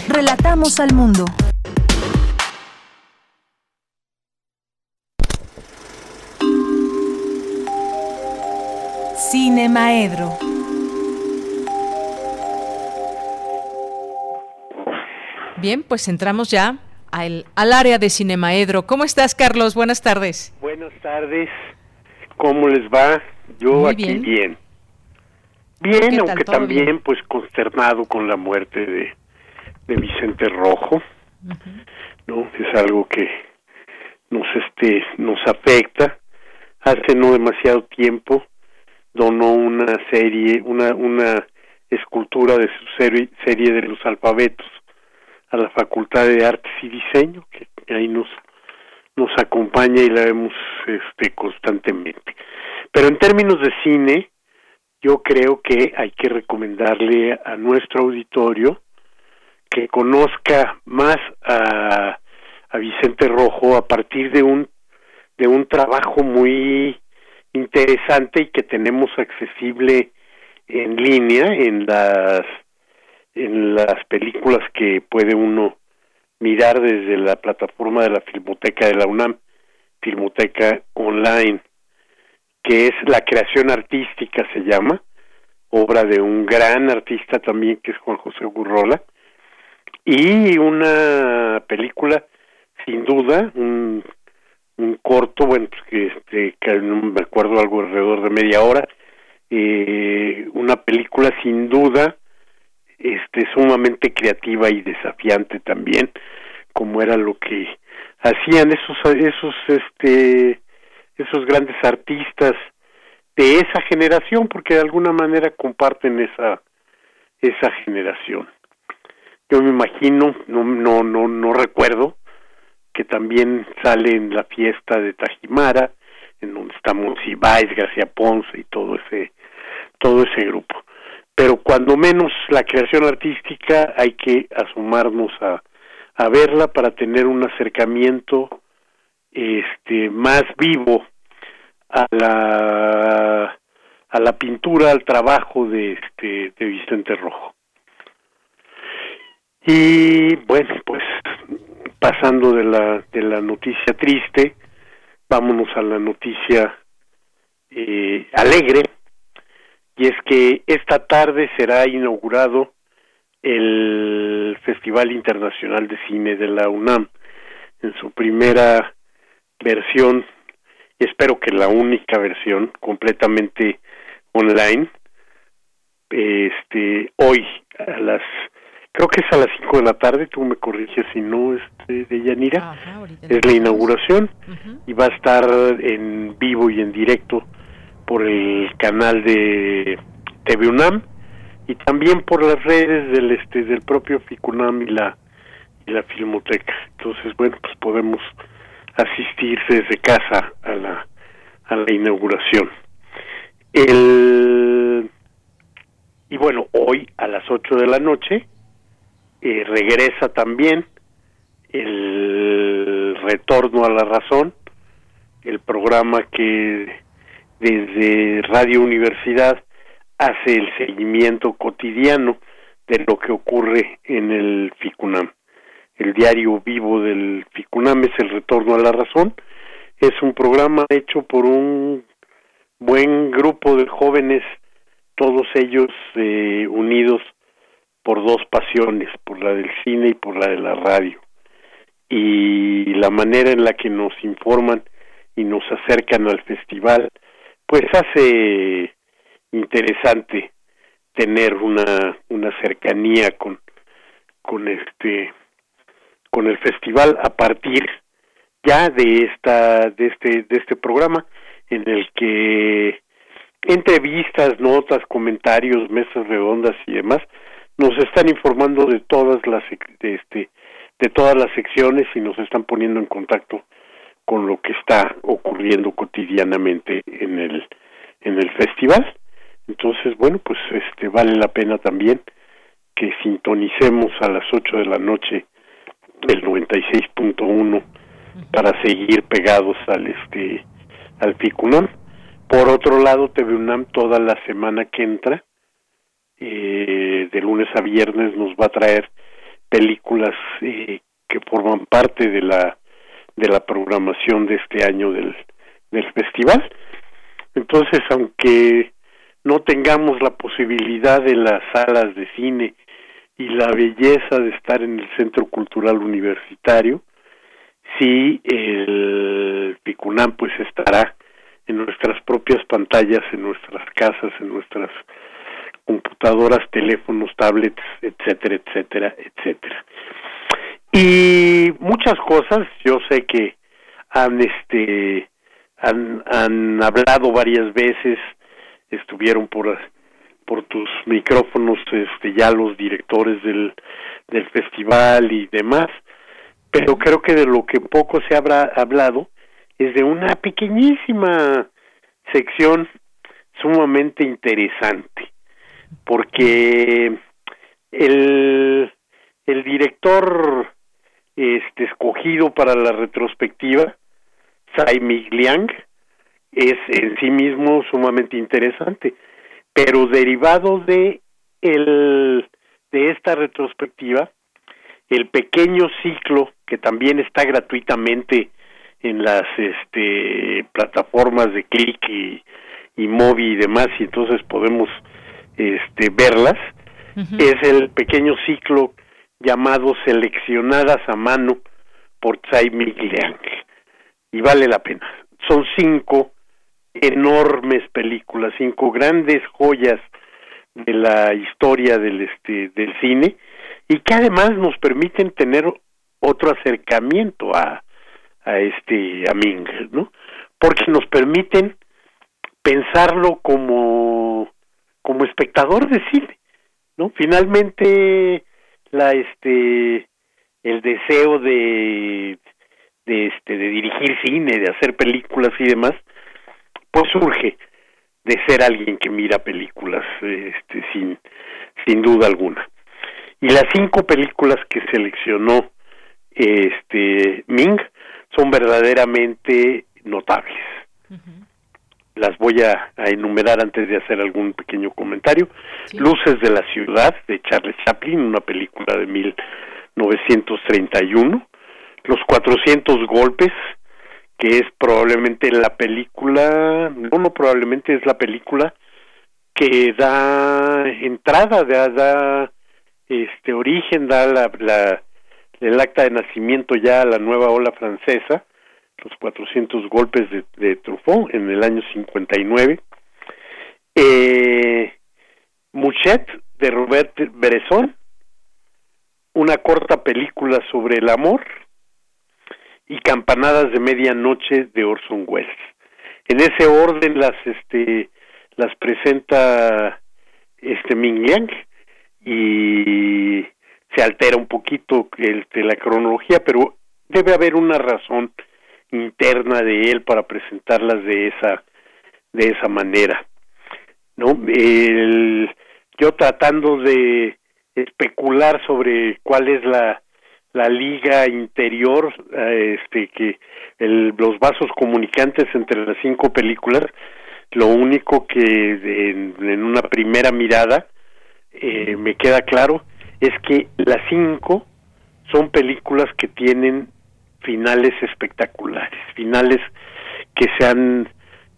Relatamos al mundo. Cine Maedro.
Bien, pues entramos ya al, al área de Cinemaedro. ¿Cómo estás, Carlos? Buenas tardes.
Buenas tardes. ¿Cómo les va? Yo aquí bien. Bien, aunque también pues consternado con la muerte de, de Vicente Rojo. ¿No? Es algo que nos este nos afecta. Hace no demasiado tiempo donó una serie, una una escultura de su serie, serie de los alfabetos a la Facultad de Artes y Diseño, que ahí nos, nos acompaña y la vemos este, constantemente. Pero en términos de cine, yo creo que hay que recomendarle a nuestro auditorio que conozca más a, a Vicente Rojo a partir de un de un trabajo muy interesante y que tenemos accesible en línea en las en las películas que puede uno mirar desde la plataforma de la Filmoteca de la UNAM, Filmoteca Online, que es la creación artística se llama, obra de un gran artista también que es Juan José Gurrola, y una película sin duda, un, un corto, bueno, que, este, que no me acuerdo algo alrededor de media hora, eh, una película sin duda este sumamente creativa y desafiante también como era lo que hacían esos esos este esos grandes artistas de esa generación porque de alguna manera comparten esa esa generación yo me imagino no no no no recuerdo que también sale en la fiesta de Tajimara en donde estamos Ibáez, García Ponce y todo ese todo ese grupo. Pero cuando menos la creación artística hay que asumarnos a, a verla para tener un acercamiento este más vivo a la a la pintura al trabajo de este de Vicente Rojo y bueno pues pasando de la de la noticia triste vámonos a la noticia eh, alegre. Y es que esta tarde será inaugurado el Festival Internacional de Cine de la UNAM en su primera versión espero que la única versión completamente online. Este hoy a las creo que es a las 5 de la tarde tú me corriges si no este de Yanira es la inauguración y va a estar en vivo y en directo por el canal de TV UNAM y también por las redes del este del propio FICUNAM y la y la Filmoteca. Entonces, bueno, pues podemos asistir desde casa a la a la inauguración. El y bueno, hoy a las 8 de la noche eh, regresa también el retorno a la razón, el programa que desde Radio Universidad hace el seguimiento cotidiano de lo que ocurre en el FICUNAM. El diario vivo del FICUNAM es el retorno a la razón. Es un programa hecho por un buen grupo de jóvenes, todos ellos eh, unidos por dos pasiones, por la del cine y por la de la radio. Y la manera en la que nos informan y nos acercan al festival pues hace interesante tener una una cercanía con con este con el festival a partir ya de esta de este de este programa en el que entrevistas, notas, comentarios, mesas redondas y demás nos están informando de todas las este de todas las secciones y nos están poniendo en contacto con lo que está ocurriendo cotidianamente en el en el festival entonces bueno pues este vale la pena también que sintonicemos a las 8 de la noche el 96.1 para seguir pegados al este al FICUNAM. Por otro lado, TV UNAM toda la semana que entra, eh, de lunes a viernes, nos va a traer películas eh, que forman parte de la de la programación de este año del, del festival. Entonces, aunque no tengamos la posibilidad de las salas de cine y la belleza de estar en el Centro Cultural Universitario, sí el Picunam pues estará en nuestras propias pantallas, en nuestras casas, en nuestras computadoras, teléfonos, tablets, etcétera, etcétera, etcétera. Y muchas cosas, yo sé que han este han, han hablado varias veces, estuvieron por por tus micrófonos este ya los directores del del festival y demás, pero creo que de lo que poco se habrá hablado es de una pequeñísima sección sumamente interesante, porque el, el director este, escogido para la retrospectiva, Tsai Liang, es en sí mismo sumamente interesante, pero derivado de el de esta retrospectiva, el pequeño ciclo que también está gratuitamente en las este plataformas de click y, y móvil y demás y entonces podemos este verlas es el pequeño ciclo llamado seleccionadas a mano por Tsai Liang y vale la pena. Son cinco enormes películas cinco grandes joyas de la historia del este del cine y que además nos permiten tener otro acercamiento a a este a Ming, ¿no? Porque nos permiten pensarlo como como espectador de cine, ¿no? Finalmente la este el deseo de de este de dirigir cine, de hacer películas y demás, pues surge de ser alguien que mira películas este sin sin duda alguna. Y las cinco películas que seleccionó este Ming son verdaderamente notables. Las voy a, enumerar antes de hacer algún pequeño comentario. Luces de la ciudad de Charles Chaplin, una película de 1931. Los 400 golpes, que es probablemente la película, no, no probablemente es la película que da entrada, da, da este origen, da la, la el acta de nacimiento ya a la nueva ola francesa, los 400 golpes de, de Truffaut en el año 59. Eh, Mouchet de Robert Bresson, una corta película sobre el amor y Campanadas de medianoche de Orson Welles. En ese orden las este las presenta este Ming Yang y se altera un poquito el, de la cronología, pero debe haber una razón interna de él para presentarlas de esa de esa manera no el, yo tratando de especular sobre cuál es la la liga interior este que el, los vasos comunicantes entre las cinco películas lo único que en, en una primera mirada eh, me queda claro es que las cinco son películas que tienen finales espectaculares, finales que se han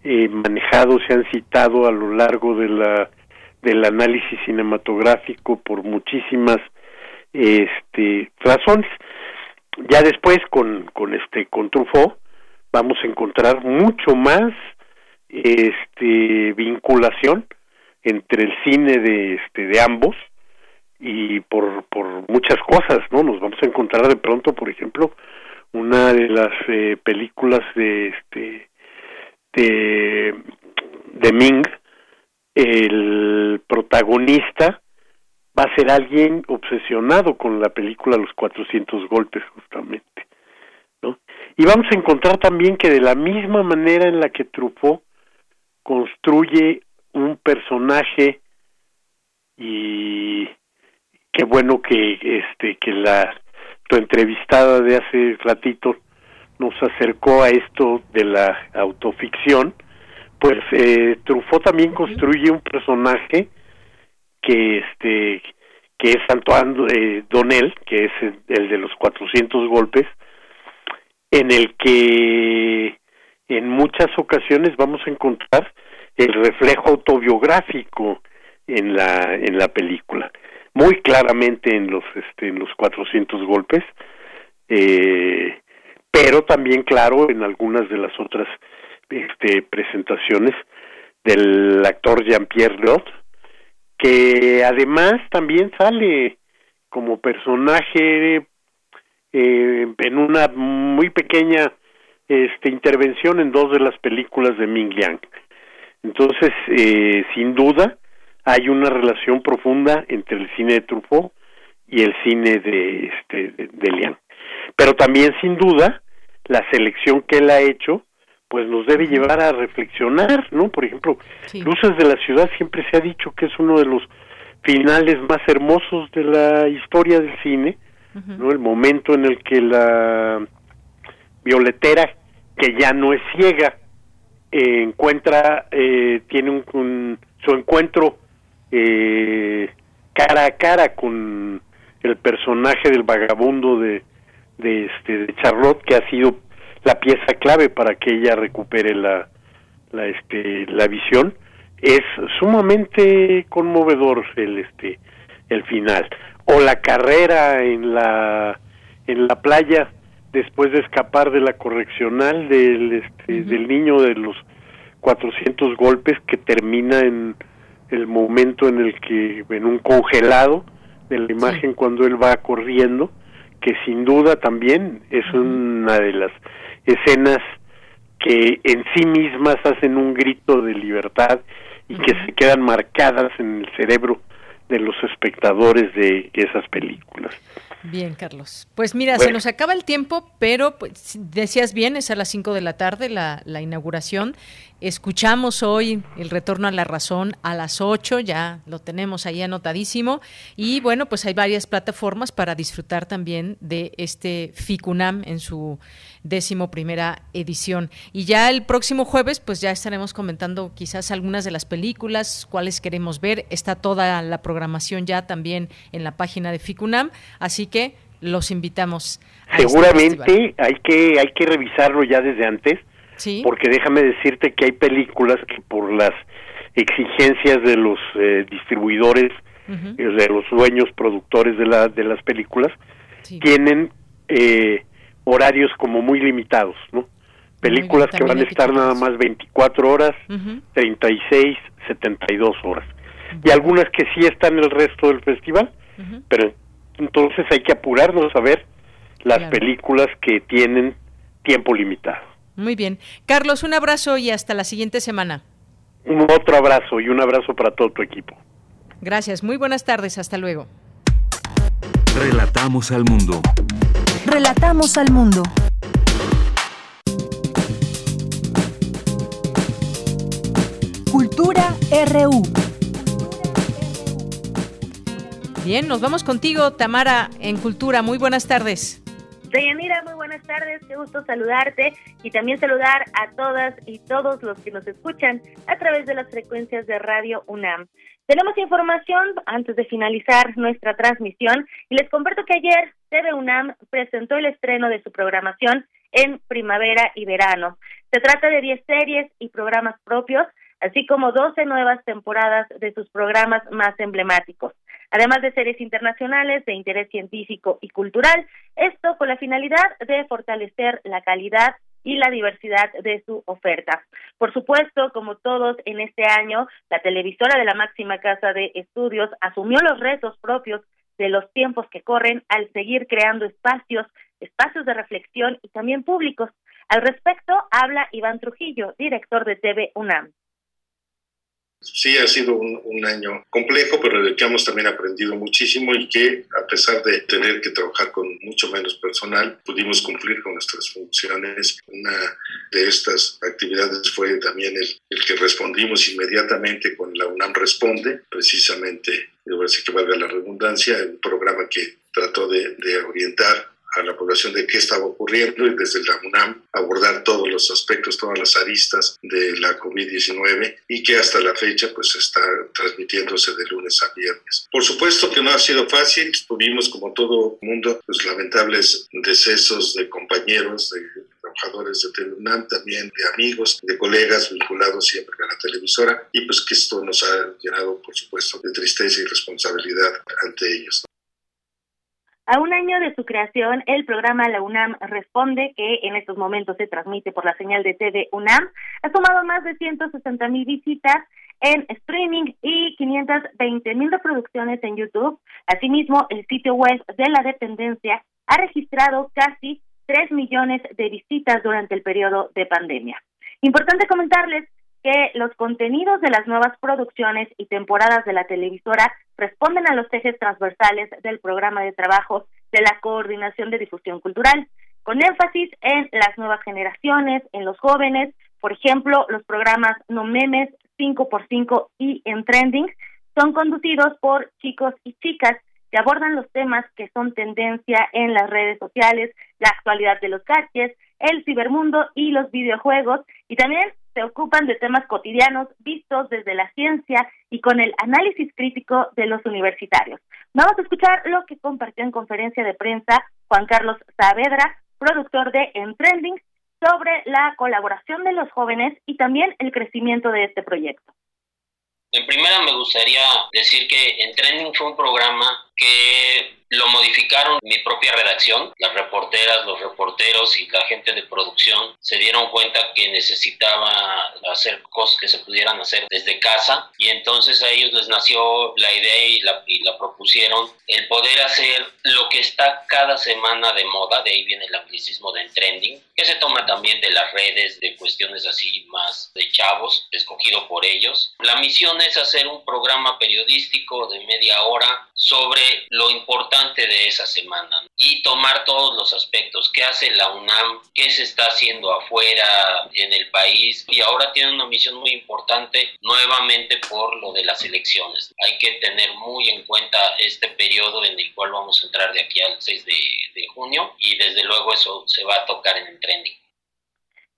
eh, manejado, se han citado a lo largo de la del análisis cinematográfico por muchísimas este razones. Ya después con con este con Truffaut vamos a encontrar mucho más este vinculación entre el cine de este de ambos y por, por muchas cosas, ¿no? Nos vamos a encontrar de pronto, por ejemplo, una de las eh, películas de este de, Ming, el protagonista va a ser alguien obsesionado con la película Los 400 golpes justamente, ¿no? Y vamos a encontrar también que de la misma manera en la que Truffaut construye un personaje y qué bueno que este que la tu entrevistada de hace ratito nos acercó a esto de la autoficción, pues eh, Truffaut también construye un personaje que este que es Antoine eh, Donnell, que es el, de los 400 golpes, en el que en muchas ocasiones vamos a encontrar el reflejo autobiográfico en la en la película muy claramente en los este en los 400 golpes eh, pero también claro en algunas de las otras este, presentaciones del actor Jean-Pierre Lot, que además también sale como personaje eh, en una muy pequeña este, intervención en dos de las películas de Ming Liang. Entonces, eh, sin duda, hay una relación profunda entre el cine de Truffaut y el cine de, este, de Liang. Pero también, sin duda, la selección que él ha hecho pues nos debe llevar a reflexionar, ¿no? Por ejemplo, Luces de la Ciudad siempre se ha dicho que es uno de los finales más hermosos de la historia del cine, ¿no? El momento en el que la violetera, que ya no es ciega, eh, encuentra, eh, tiene un, su encuentro eh, cara a cara con el personaje del vagabundo de, de, este, de Charlotte, que ha sido la pieza clave para que ella recupere la, la, este, la visión. Es sumamente conmovedor el, este, el final. O la carrera en la, en la playa después de escapar de la correccional del, este, del niño de los 400 golpes que termina en el momento en el que en un congelado de la imagen cuando él va corriendo que sin duda también es una de las escenas que en sí mismas hacen un grito de libertad y que se quedan marcadas en el cerebro de los espectadores de esas películas.
Bien, Carlos. Pues mira, se nos acaba el tiempo, pero pues, decías bien, es a las 5 de la tarde la, la, inauguración. Escuchamos hoy el retorno a la razón a las 8, ya lo tenemos ahí anotadísimo. Y bueno, pues hay varias plataformas para disfrutar también de este FICUNAM en su décimo primera edición. Y ya el próximo jueves, pues ya estaremos comentando quizás algunas de las películas, cuáles queremos ver. Está toda la programación ya también en la página de FICUNAM, así que los invitamos.
Este Seguramente hay que hay que revisarlo ya desde antes, ¿Sí? porque déjame decirte que hay películas que por las exigencias de los eh, distribuidores, eh, de los dueños productores de la de las películas, tienen eh, horarios como muy limitados, ¿no? Películas que van a estar nada más 24 horas, treinta y 36, 72 horas. Y algunas que sí están el resto del festival, pero entonces hay que apurarnos a ver las películas que tienen tiempo limitado.
Muy bien. Carlos, un abrazo y hasta la siguiente semana.
Un otro abrazo y un abrazo para todo tu equipo.
Gracias, muy buenas tardes, hasta luego.
Relatamos al mundo.
Relatamos al mundo. Cultura RU.
Bien, nos vamos contigo, Tamara, en Cultura. Muy buenas tardes.
Deyanira, muy buenas tardes, qué gusto saludarte y también saludar a todas y todos los que nos escuchan a través de las frecuencias de Radio UNAM. Tenemos información antes de finalizar nuestra transmisión y les comparto que ayer TV UNAM presentó el estreno de su programación en primavera y verano. Se trata de 10 series y programas propios, así como 12 nuevas temporadas de sus programas más emblemáticos además de series internacionales de interés científico y cultural, esto con la finalidad de fortalecer la calidad y la diversidad de su oferta. Por supuesto, como todos en este año, la televisora de la máxima casa de estudios asumió los retos propios de los tiempos que corren al seguir creando espacios, espacios de reflexión y también públicos. Al respecto, habla Iván Trujillo, director de TV UNAM.
Sí, ha sido un, año complejo, pero el que hemos también aprendido muchísimo y que a pesar de tener que trabajar con mucho menos personal, pudimos cumplir con nuestras funciones. Una de estas actividades fue también el, que respondimos inmediatamente con la UNAM Responde, precisamente, así que valga la redundancia, el programa que trató de, orientar a la población de qué estaba ocurriendo y desde la UNAM abordar todos los aspectos, todas las aristas de la COVID-19 y que hasta la fecha pues está transmitiéndose de lunes a viernes. Por supuesto que no ha sido fácil, tuvimos como todo mundo pues lamentables decesos de compañeros, de trabajadores de Telunam, también de amigos, de colegas vinculados siempre a la televisora y pues que esto nos ha llenado por supuesto de tristeza y responsabilidad ante ellos.
A un año de su creación, el programa La UNAM Responde, que en estos momentos se transmite por la señal de TV UNAM, ha sumado más de 160 mil visitas en streaming y 520 mil reproducciones en YouTube. Asimismo, el sitio web de la dependencia ha registrado casi 3 millones de visitas durante el periodo de pandemia. Importante comentarles que los contenidos de las nuevas producciones y temporadas de la televisora responden a los ejes transversales del programa de trabajo de la Coordinación de Difusión Cultural, con énfasis en las nuevas generaciones, en los jóvenes, por ejemplo, los programas No Memes, 5x5 y En Trending son conducidos por chicos y chicas que abordan los temas que son tendencia en las redes sociales, la actualidad de los gadgets, el cibermundo y los videojuegos, y también se ocupan de temas cotidianos vistos desde la ciencia y con el análisis crítico de los universitarios. Vamos a escuchar lo que compartió en conferencia de prensa Juan Carlos Saavedra, productor de En Trending, sobre la colaboración de los jóvenes y también el crecimiento de este proyecto.
En primera me gustaría decir que En Trending fue un programa que lo modificaron mi propia redacción, las reporteras, los reporteros y la gente de producción se dieron cuenta que necesitaba hacer cosas que se pudieran hacer desde casa y entonces a ellos les nació la idea y la, y la propusieron el poder hacer lo que está cada semana de moda, de ahí viene el anglicismo de trending, que se toma también de las redes, de cuestiones así más de chavos, escogido por ellos. La misión es hacer un programa periodístico de media hora sobre lo importante de esa semana y tomar todos los aspectos, qué hace la UNAM, qué se está haciendo afuera en el país y ahora tiene una misión muy importante nuevamente por lo de las elecciones. Hay que tener muy en cuenta este periodo en el cual vamos a entrar de aquí al 6 de, de junio y desde luego eso se va a tocar en el trending.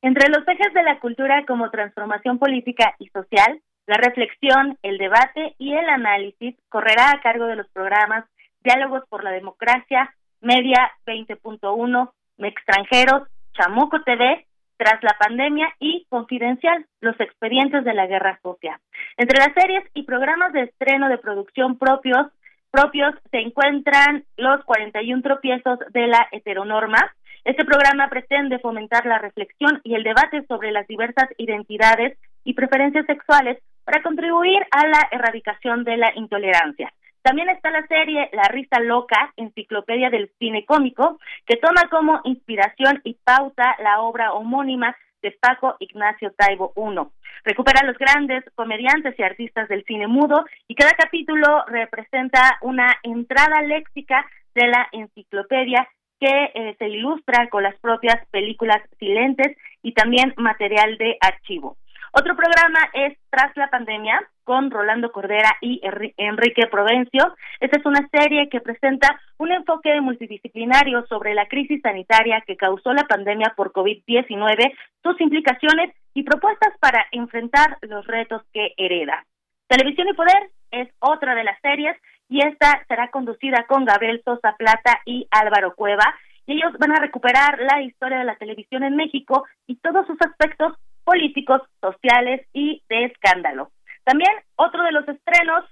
Entre los ejes de la cultura como transformación política y social, la reflexión, el debate y el análisis correrá a cargo de los programas Diálogos por la Democracia, Media 20.1, Extranjeros, Chamuco TV, Tras la Pandemia y Confidencial, los expedientes de la Guerra Sucia. Entre las series y programas de estreno de producción propios, propios se encuentran los 41 tropiezos de la heteronorma. Este programa pretende fomentar la reflexión y el debate sobre las diversas identidades y preferencias sexuales para contribuir a la erradicación de la intolerancia. También está la serie La risa loca, enciclopedia del cine cómico, que toma como inspiración y pauta la obra homónima de Paco Ignacio Taibo I. Recupera a los grandes comediantes y artistas del cine mudo y cada capítulo representa una entrada léxica de la enciclopedia que eh, se ilustra con las propias películas silentes y también material de archivo. Otro programa es Tras la Pandemia con Rolando Cordera y Enrique Provencio. Esta es una serie que presenta un enfoque multidisciplinario sobre la crisis sanitaria que causó la pandemia por COVID-19, sus implicaciones y propuestas para enfrentar los retos que hereda. Televisión y Poder es otra de las series y esta será conducida con Gabriel Sosa Plata y Álvaro Cueva. Y ellos van a recuperar la historia de la televisión en México y todos sus aspectos políticos, sociales y de escándalo. También otro de los estrenos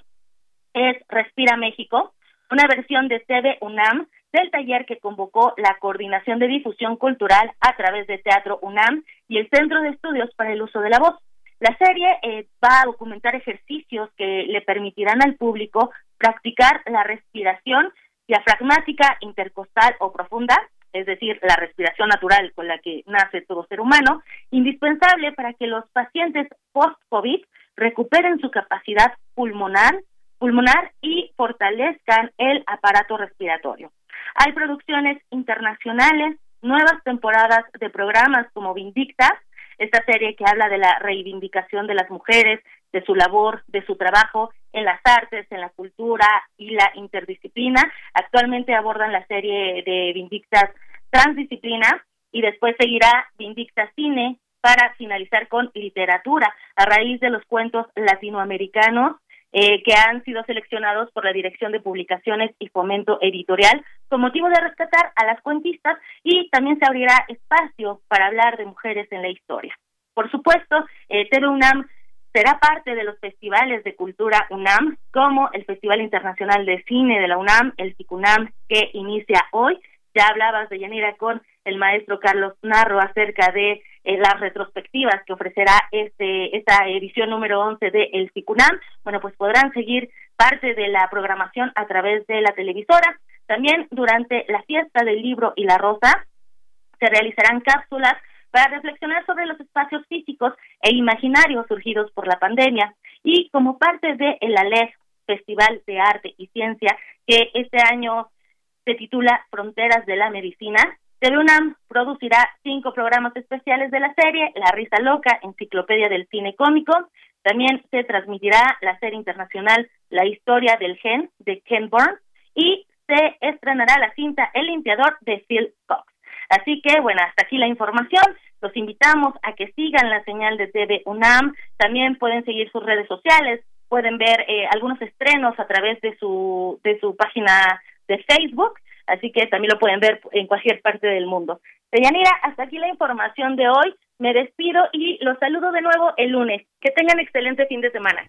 es Respira México, una versión de TV UNAM del taller que convocó la Coordinación de Difusión Cultural a través de Teatro UNAM y el Centro de Estudios para el Uso de la Voz. La serie eh, va a documentar ejercicios que le permitirán al público practicar la respiración diafragmática intercostal o profunda, es decir, la respiración natural con la que nace todo ser humano, indispensable para que los pacientes post-COVID recuperen su capacidad pulmonar, pulmonar y fortalezcan el aparato respiratorio. Hay producciones internacionales, nuevas temporadas de programas como Vindicta, esta serie que habla de la reivindicación de las mujeres de su labor, de su trabajo en las artes, en la cultura y la interdisciplina. Actualmente abordan la serie de Vindictas Transdisciplina y después seguirá Vindicta Cine para finalizar con literatura a raíz de los cuentos latinoamericanos eh, que han sido seleccionados por la Dirección de Publicaciones y Fomento Editorial con motivo de rescatar a las cuentistas y también se abrirá espacio para hablar de mujeres en la historia. Por supuesto, eh, UNAM será parte de los festivales de cultura UNAM, como el Festival Internacional de Cine de la UNAM, el FICUNAM, que inicia hoy. Ya hablabas de Yanira con el maestro Carlos Narro acerca de eh, las retrospectivas que ofrecerá este esta edición número 11 de El FICUNAM. Bueno, pues podrán seguir parte de la programación a través de la televisora. También durante la fiesta del libro y la rosa se realizarán cápsulas para reflexionar sobre los espacios físicos e imaginarios surgidos por la pandemia y como parte de el ALEF, Festival de Arte y Ciencia, que este año se titula Fronteras de la Medicina, TV UNAM producirá cinco programas especiales de la serie La Risa Loca, Enciclopedia del Cine Cómico. También se transmitirá la serie internacional La Historia del Gen de Ken Burns y se estrenará la cinta El Limpiador de Phil Cox. Así que, bueno, hasta aquí la información. Los invitamos a que sigan la señal de TV UNAM. También pueden seguir sus redes sociales, pueden ver eh, algunos estrenos a través de su, de su página de Facebook. Así que también lo pueden ver en cualquier parte del mundo. Deyanira, hasta aquí la información de hoy. Me despido y los saludo de nuevo el lunes. Que tengan excelente fin de semana.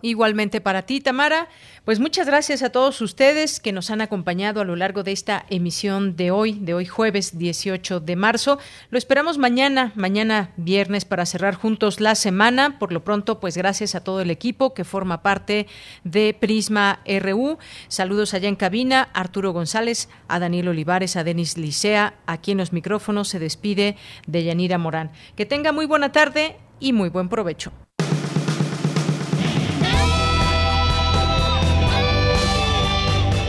Igualmente para ti, Tamara. Pues muchas gracias a todos ustedes que nos han acompañado a lo largo de esta emisión de hoy, de hoy jueves 18 de marzo. Lo esperamos mañana, mañana viernes para cerrar juntos la semana. Por lo pronto, pues gracias a todo el equipo que forma parte de Prisma RU. Saludos allá en cabina, Arturo González, a Daniel Olivares, a Denis Licea. Aquí en los micrófonos se despide de Yanira Morán. Que tenga muy buena tarde y muy buen provecho.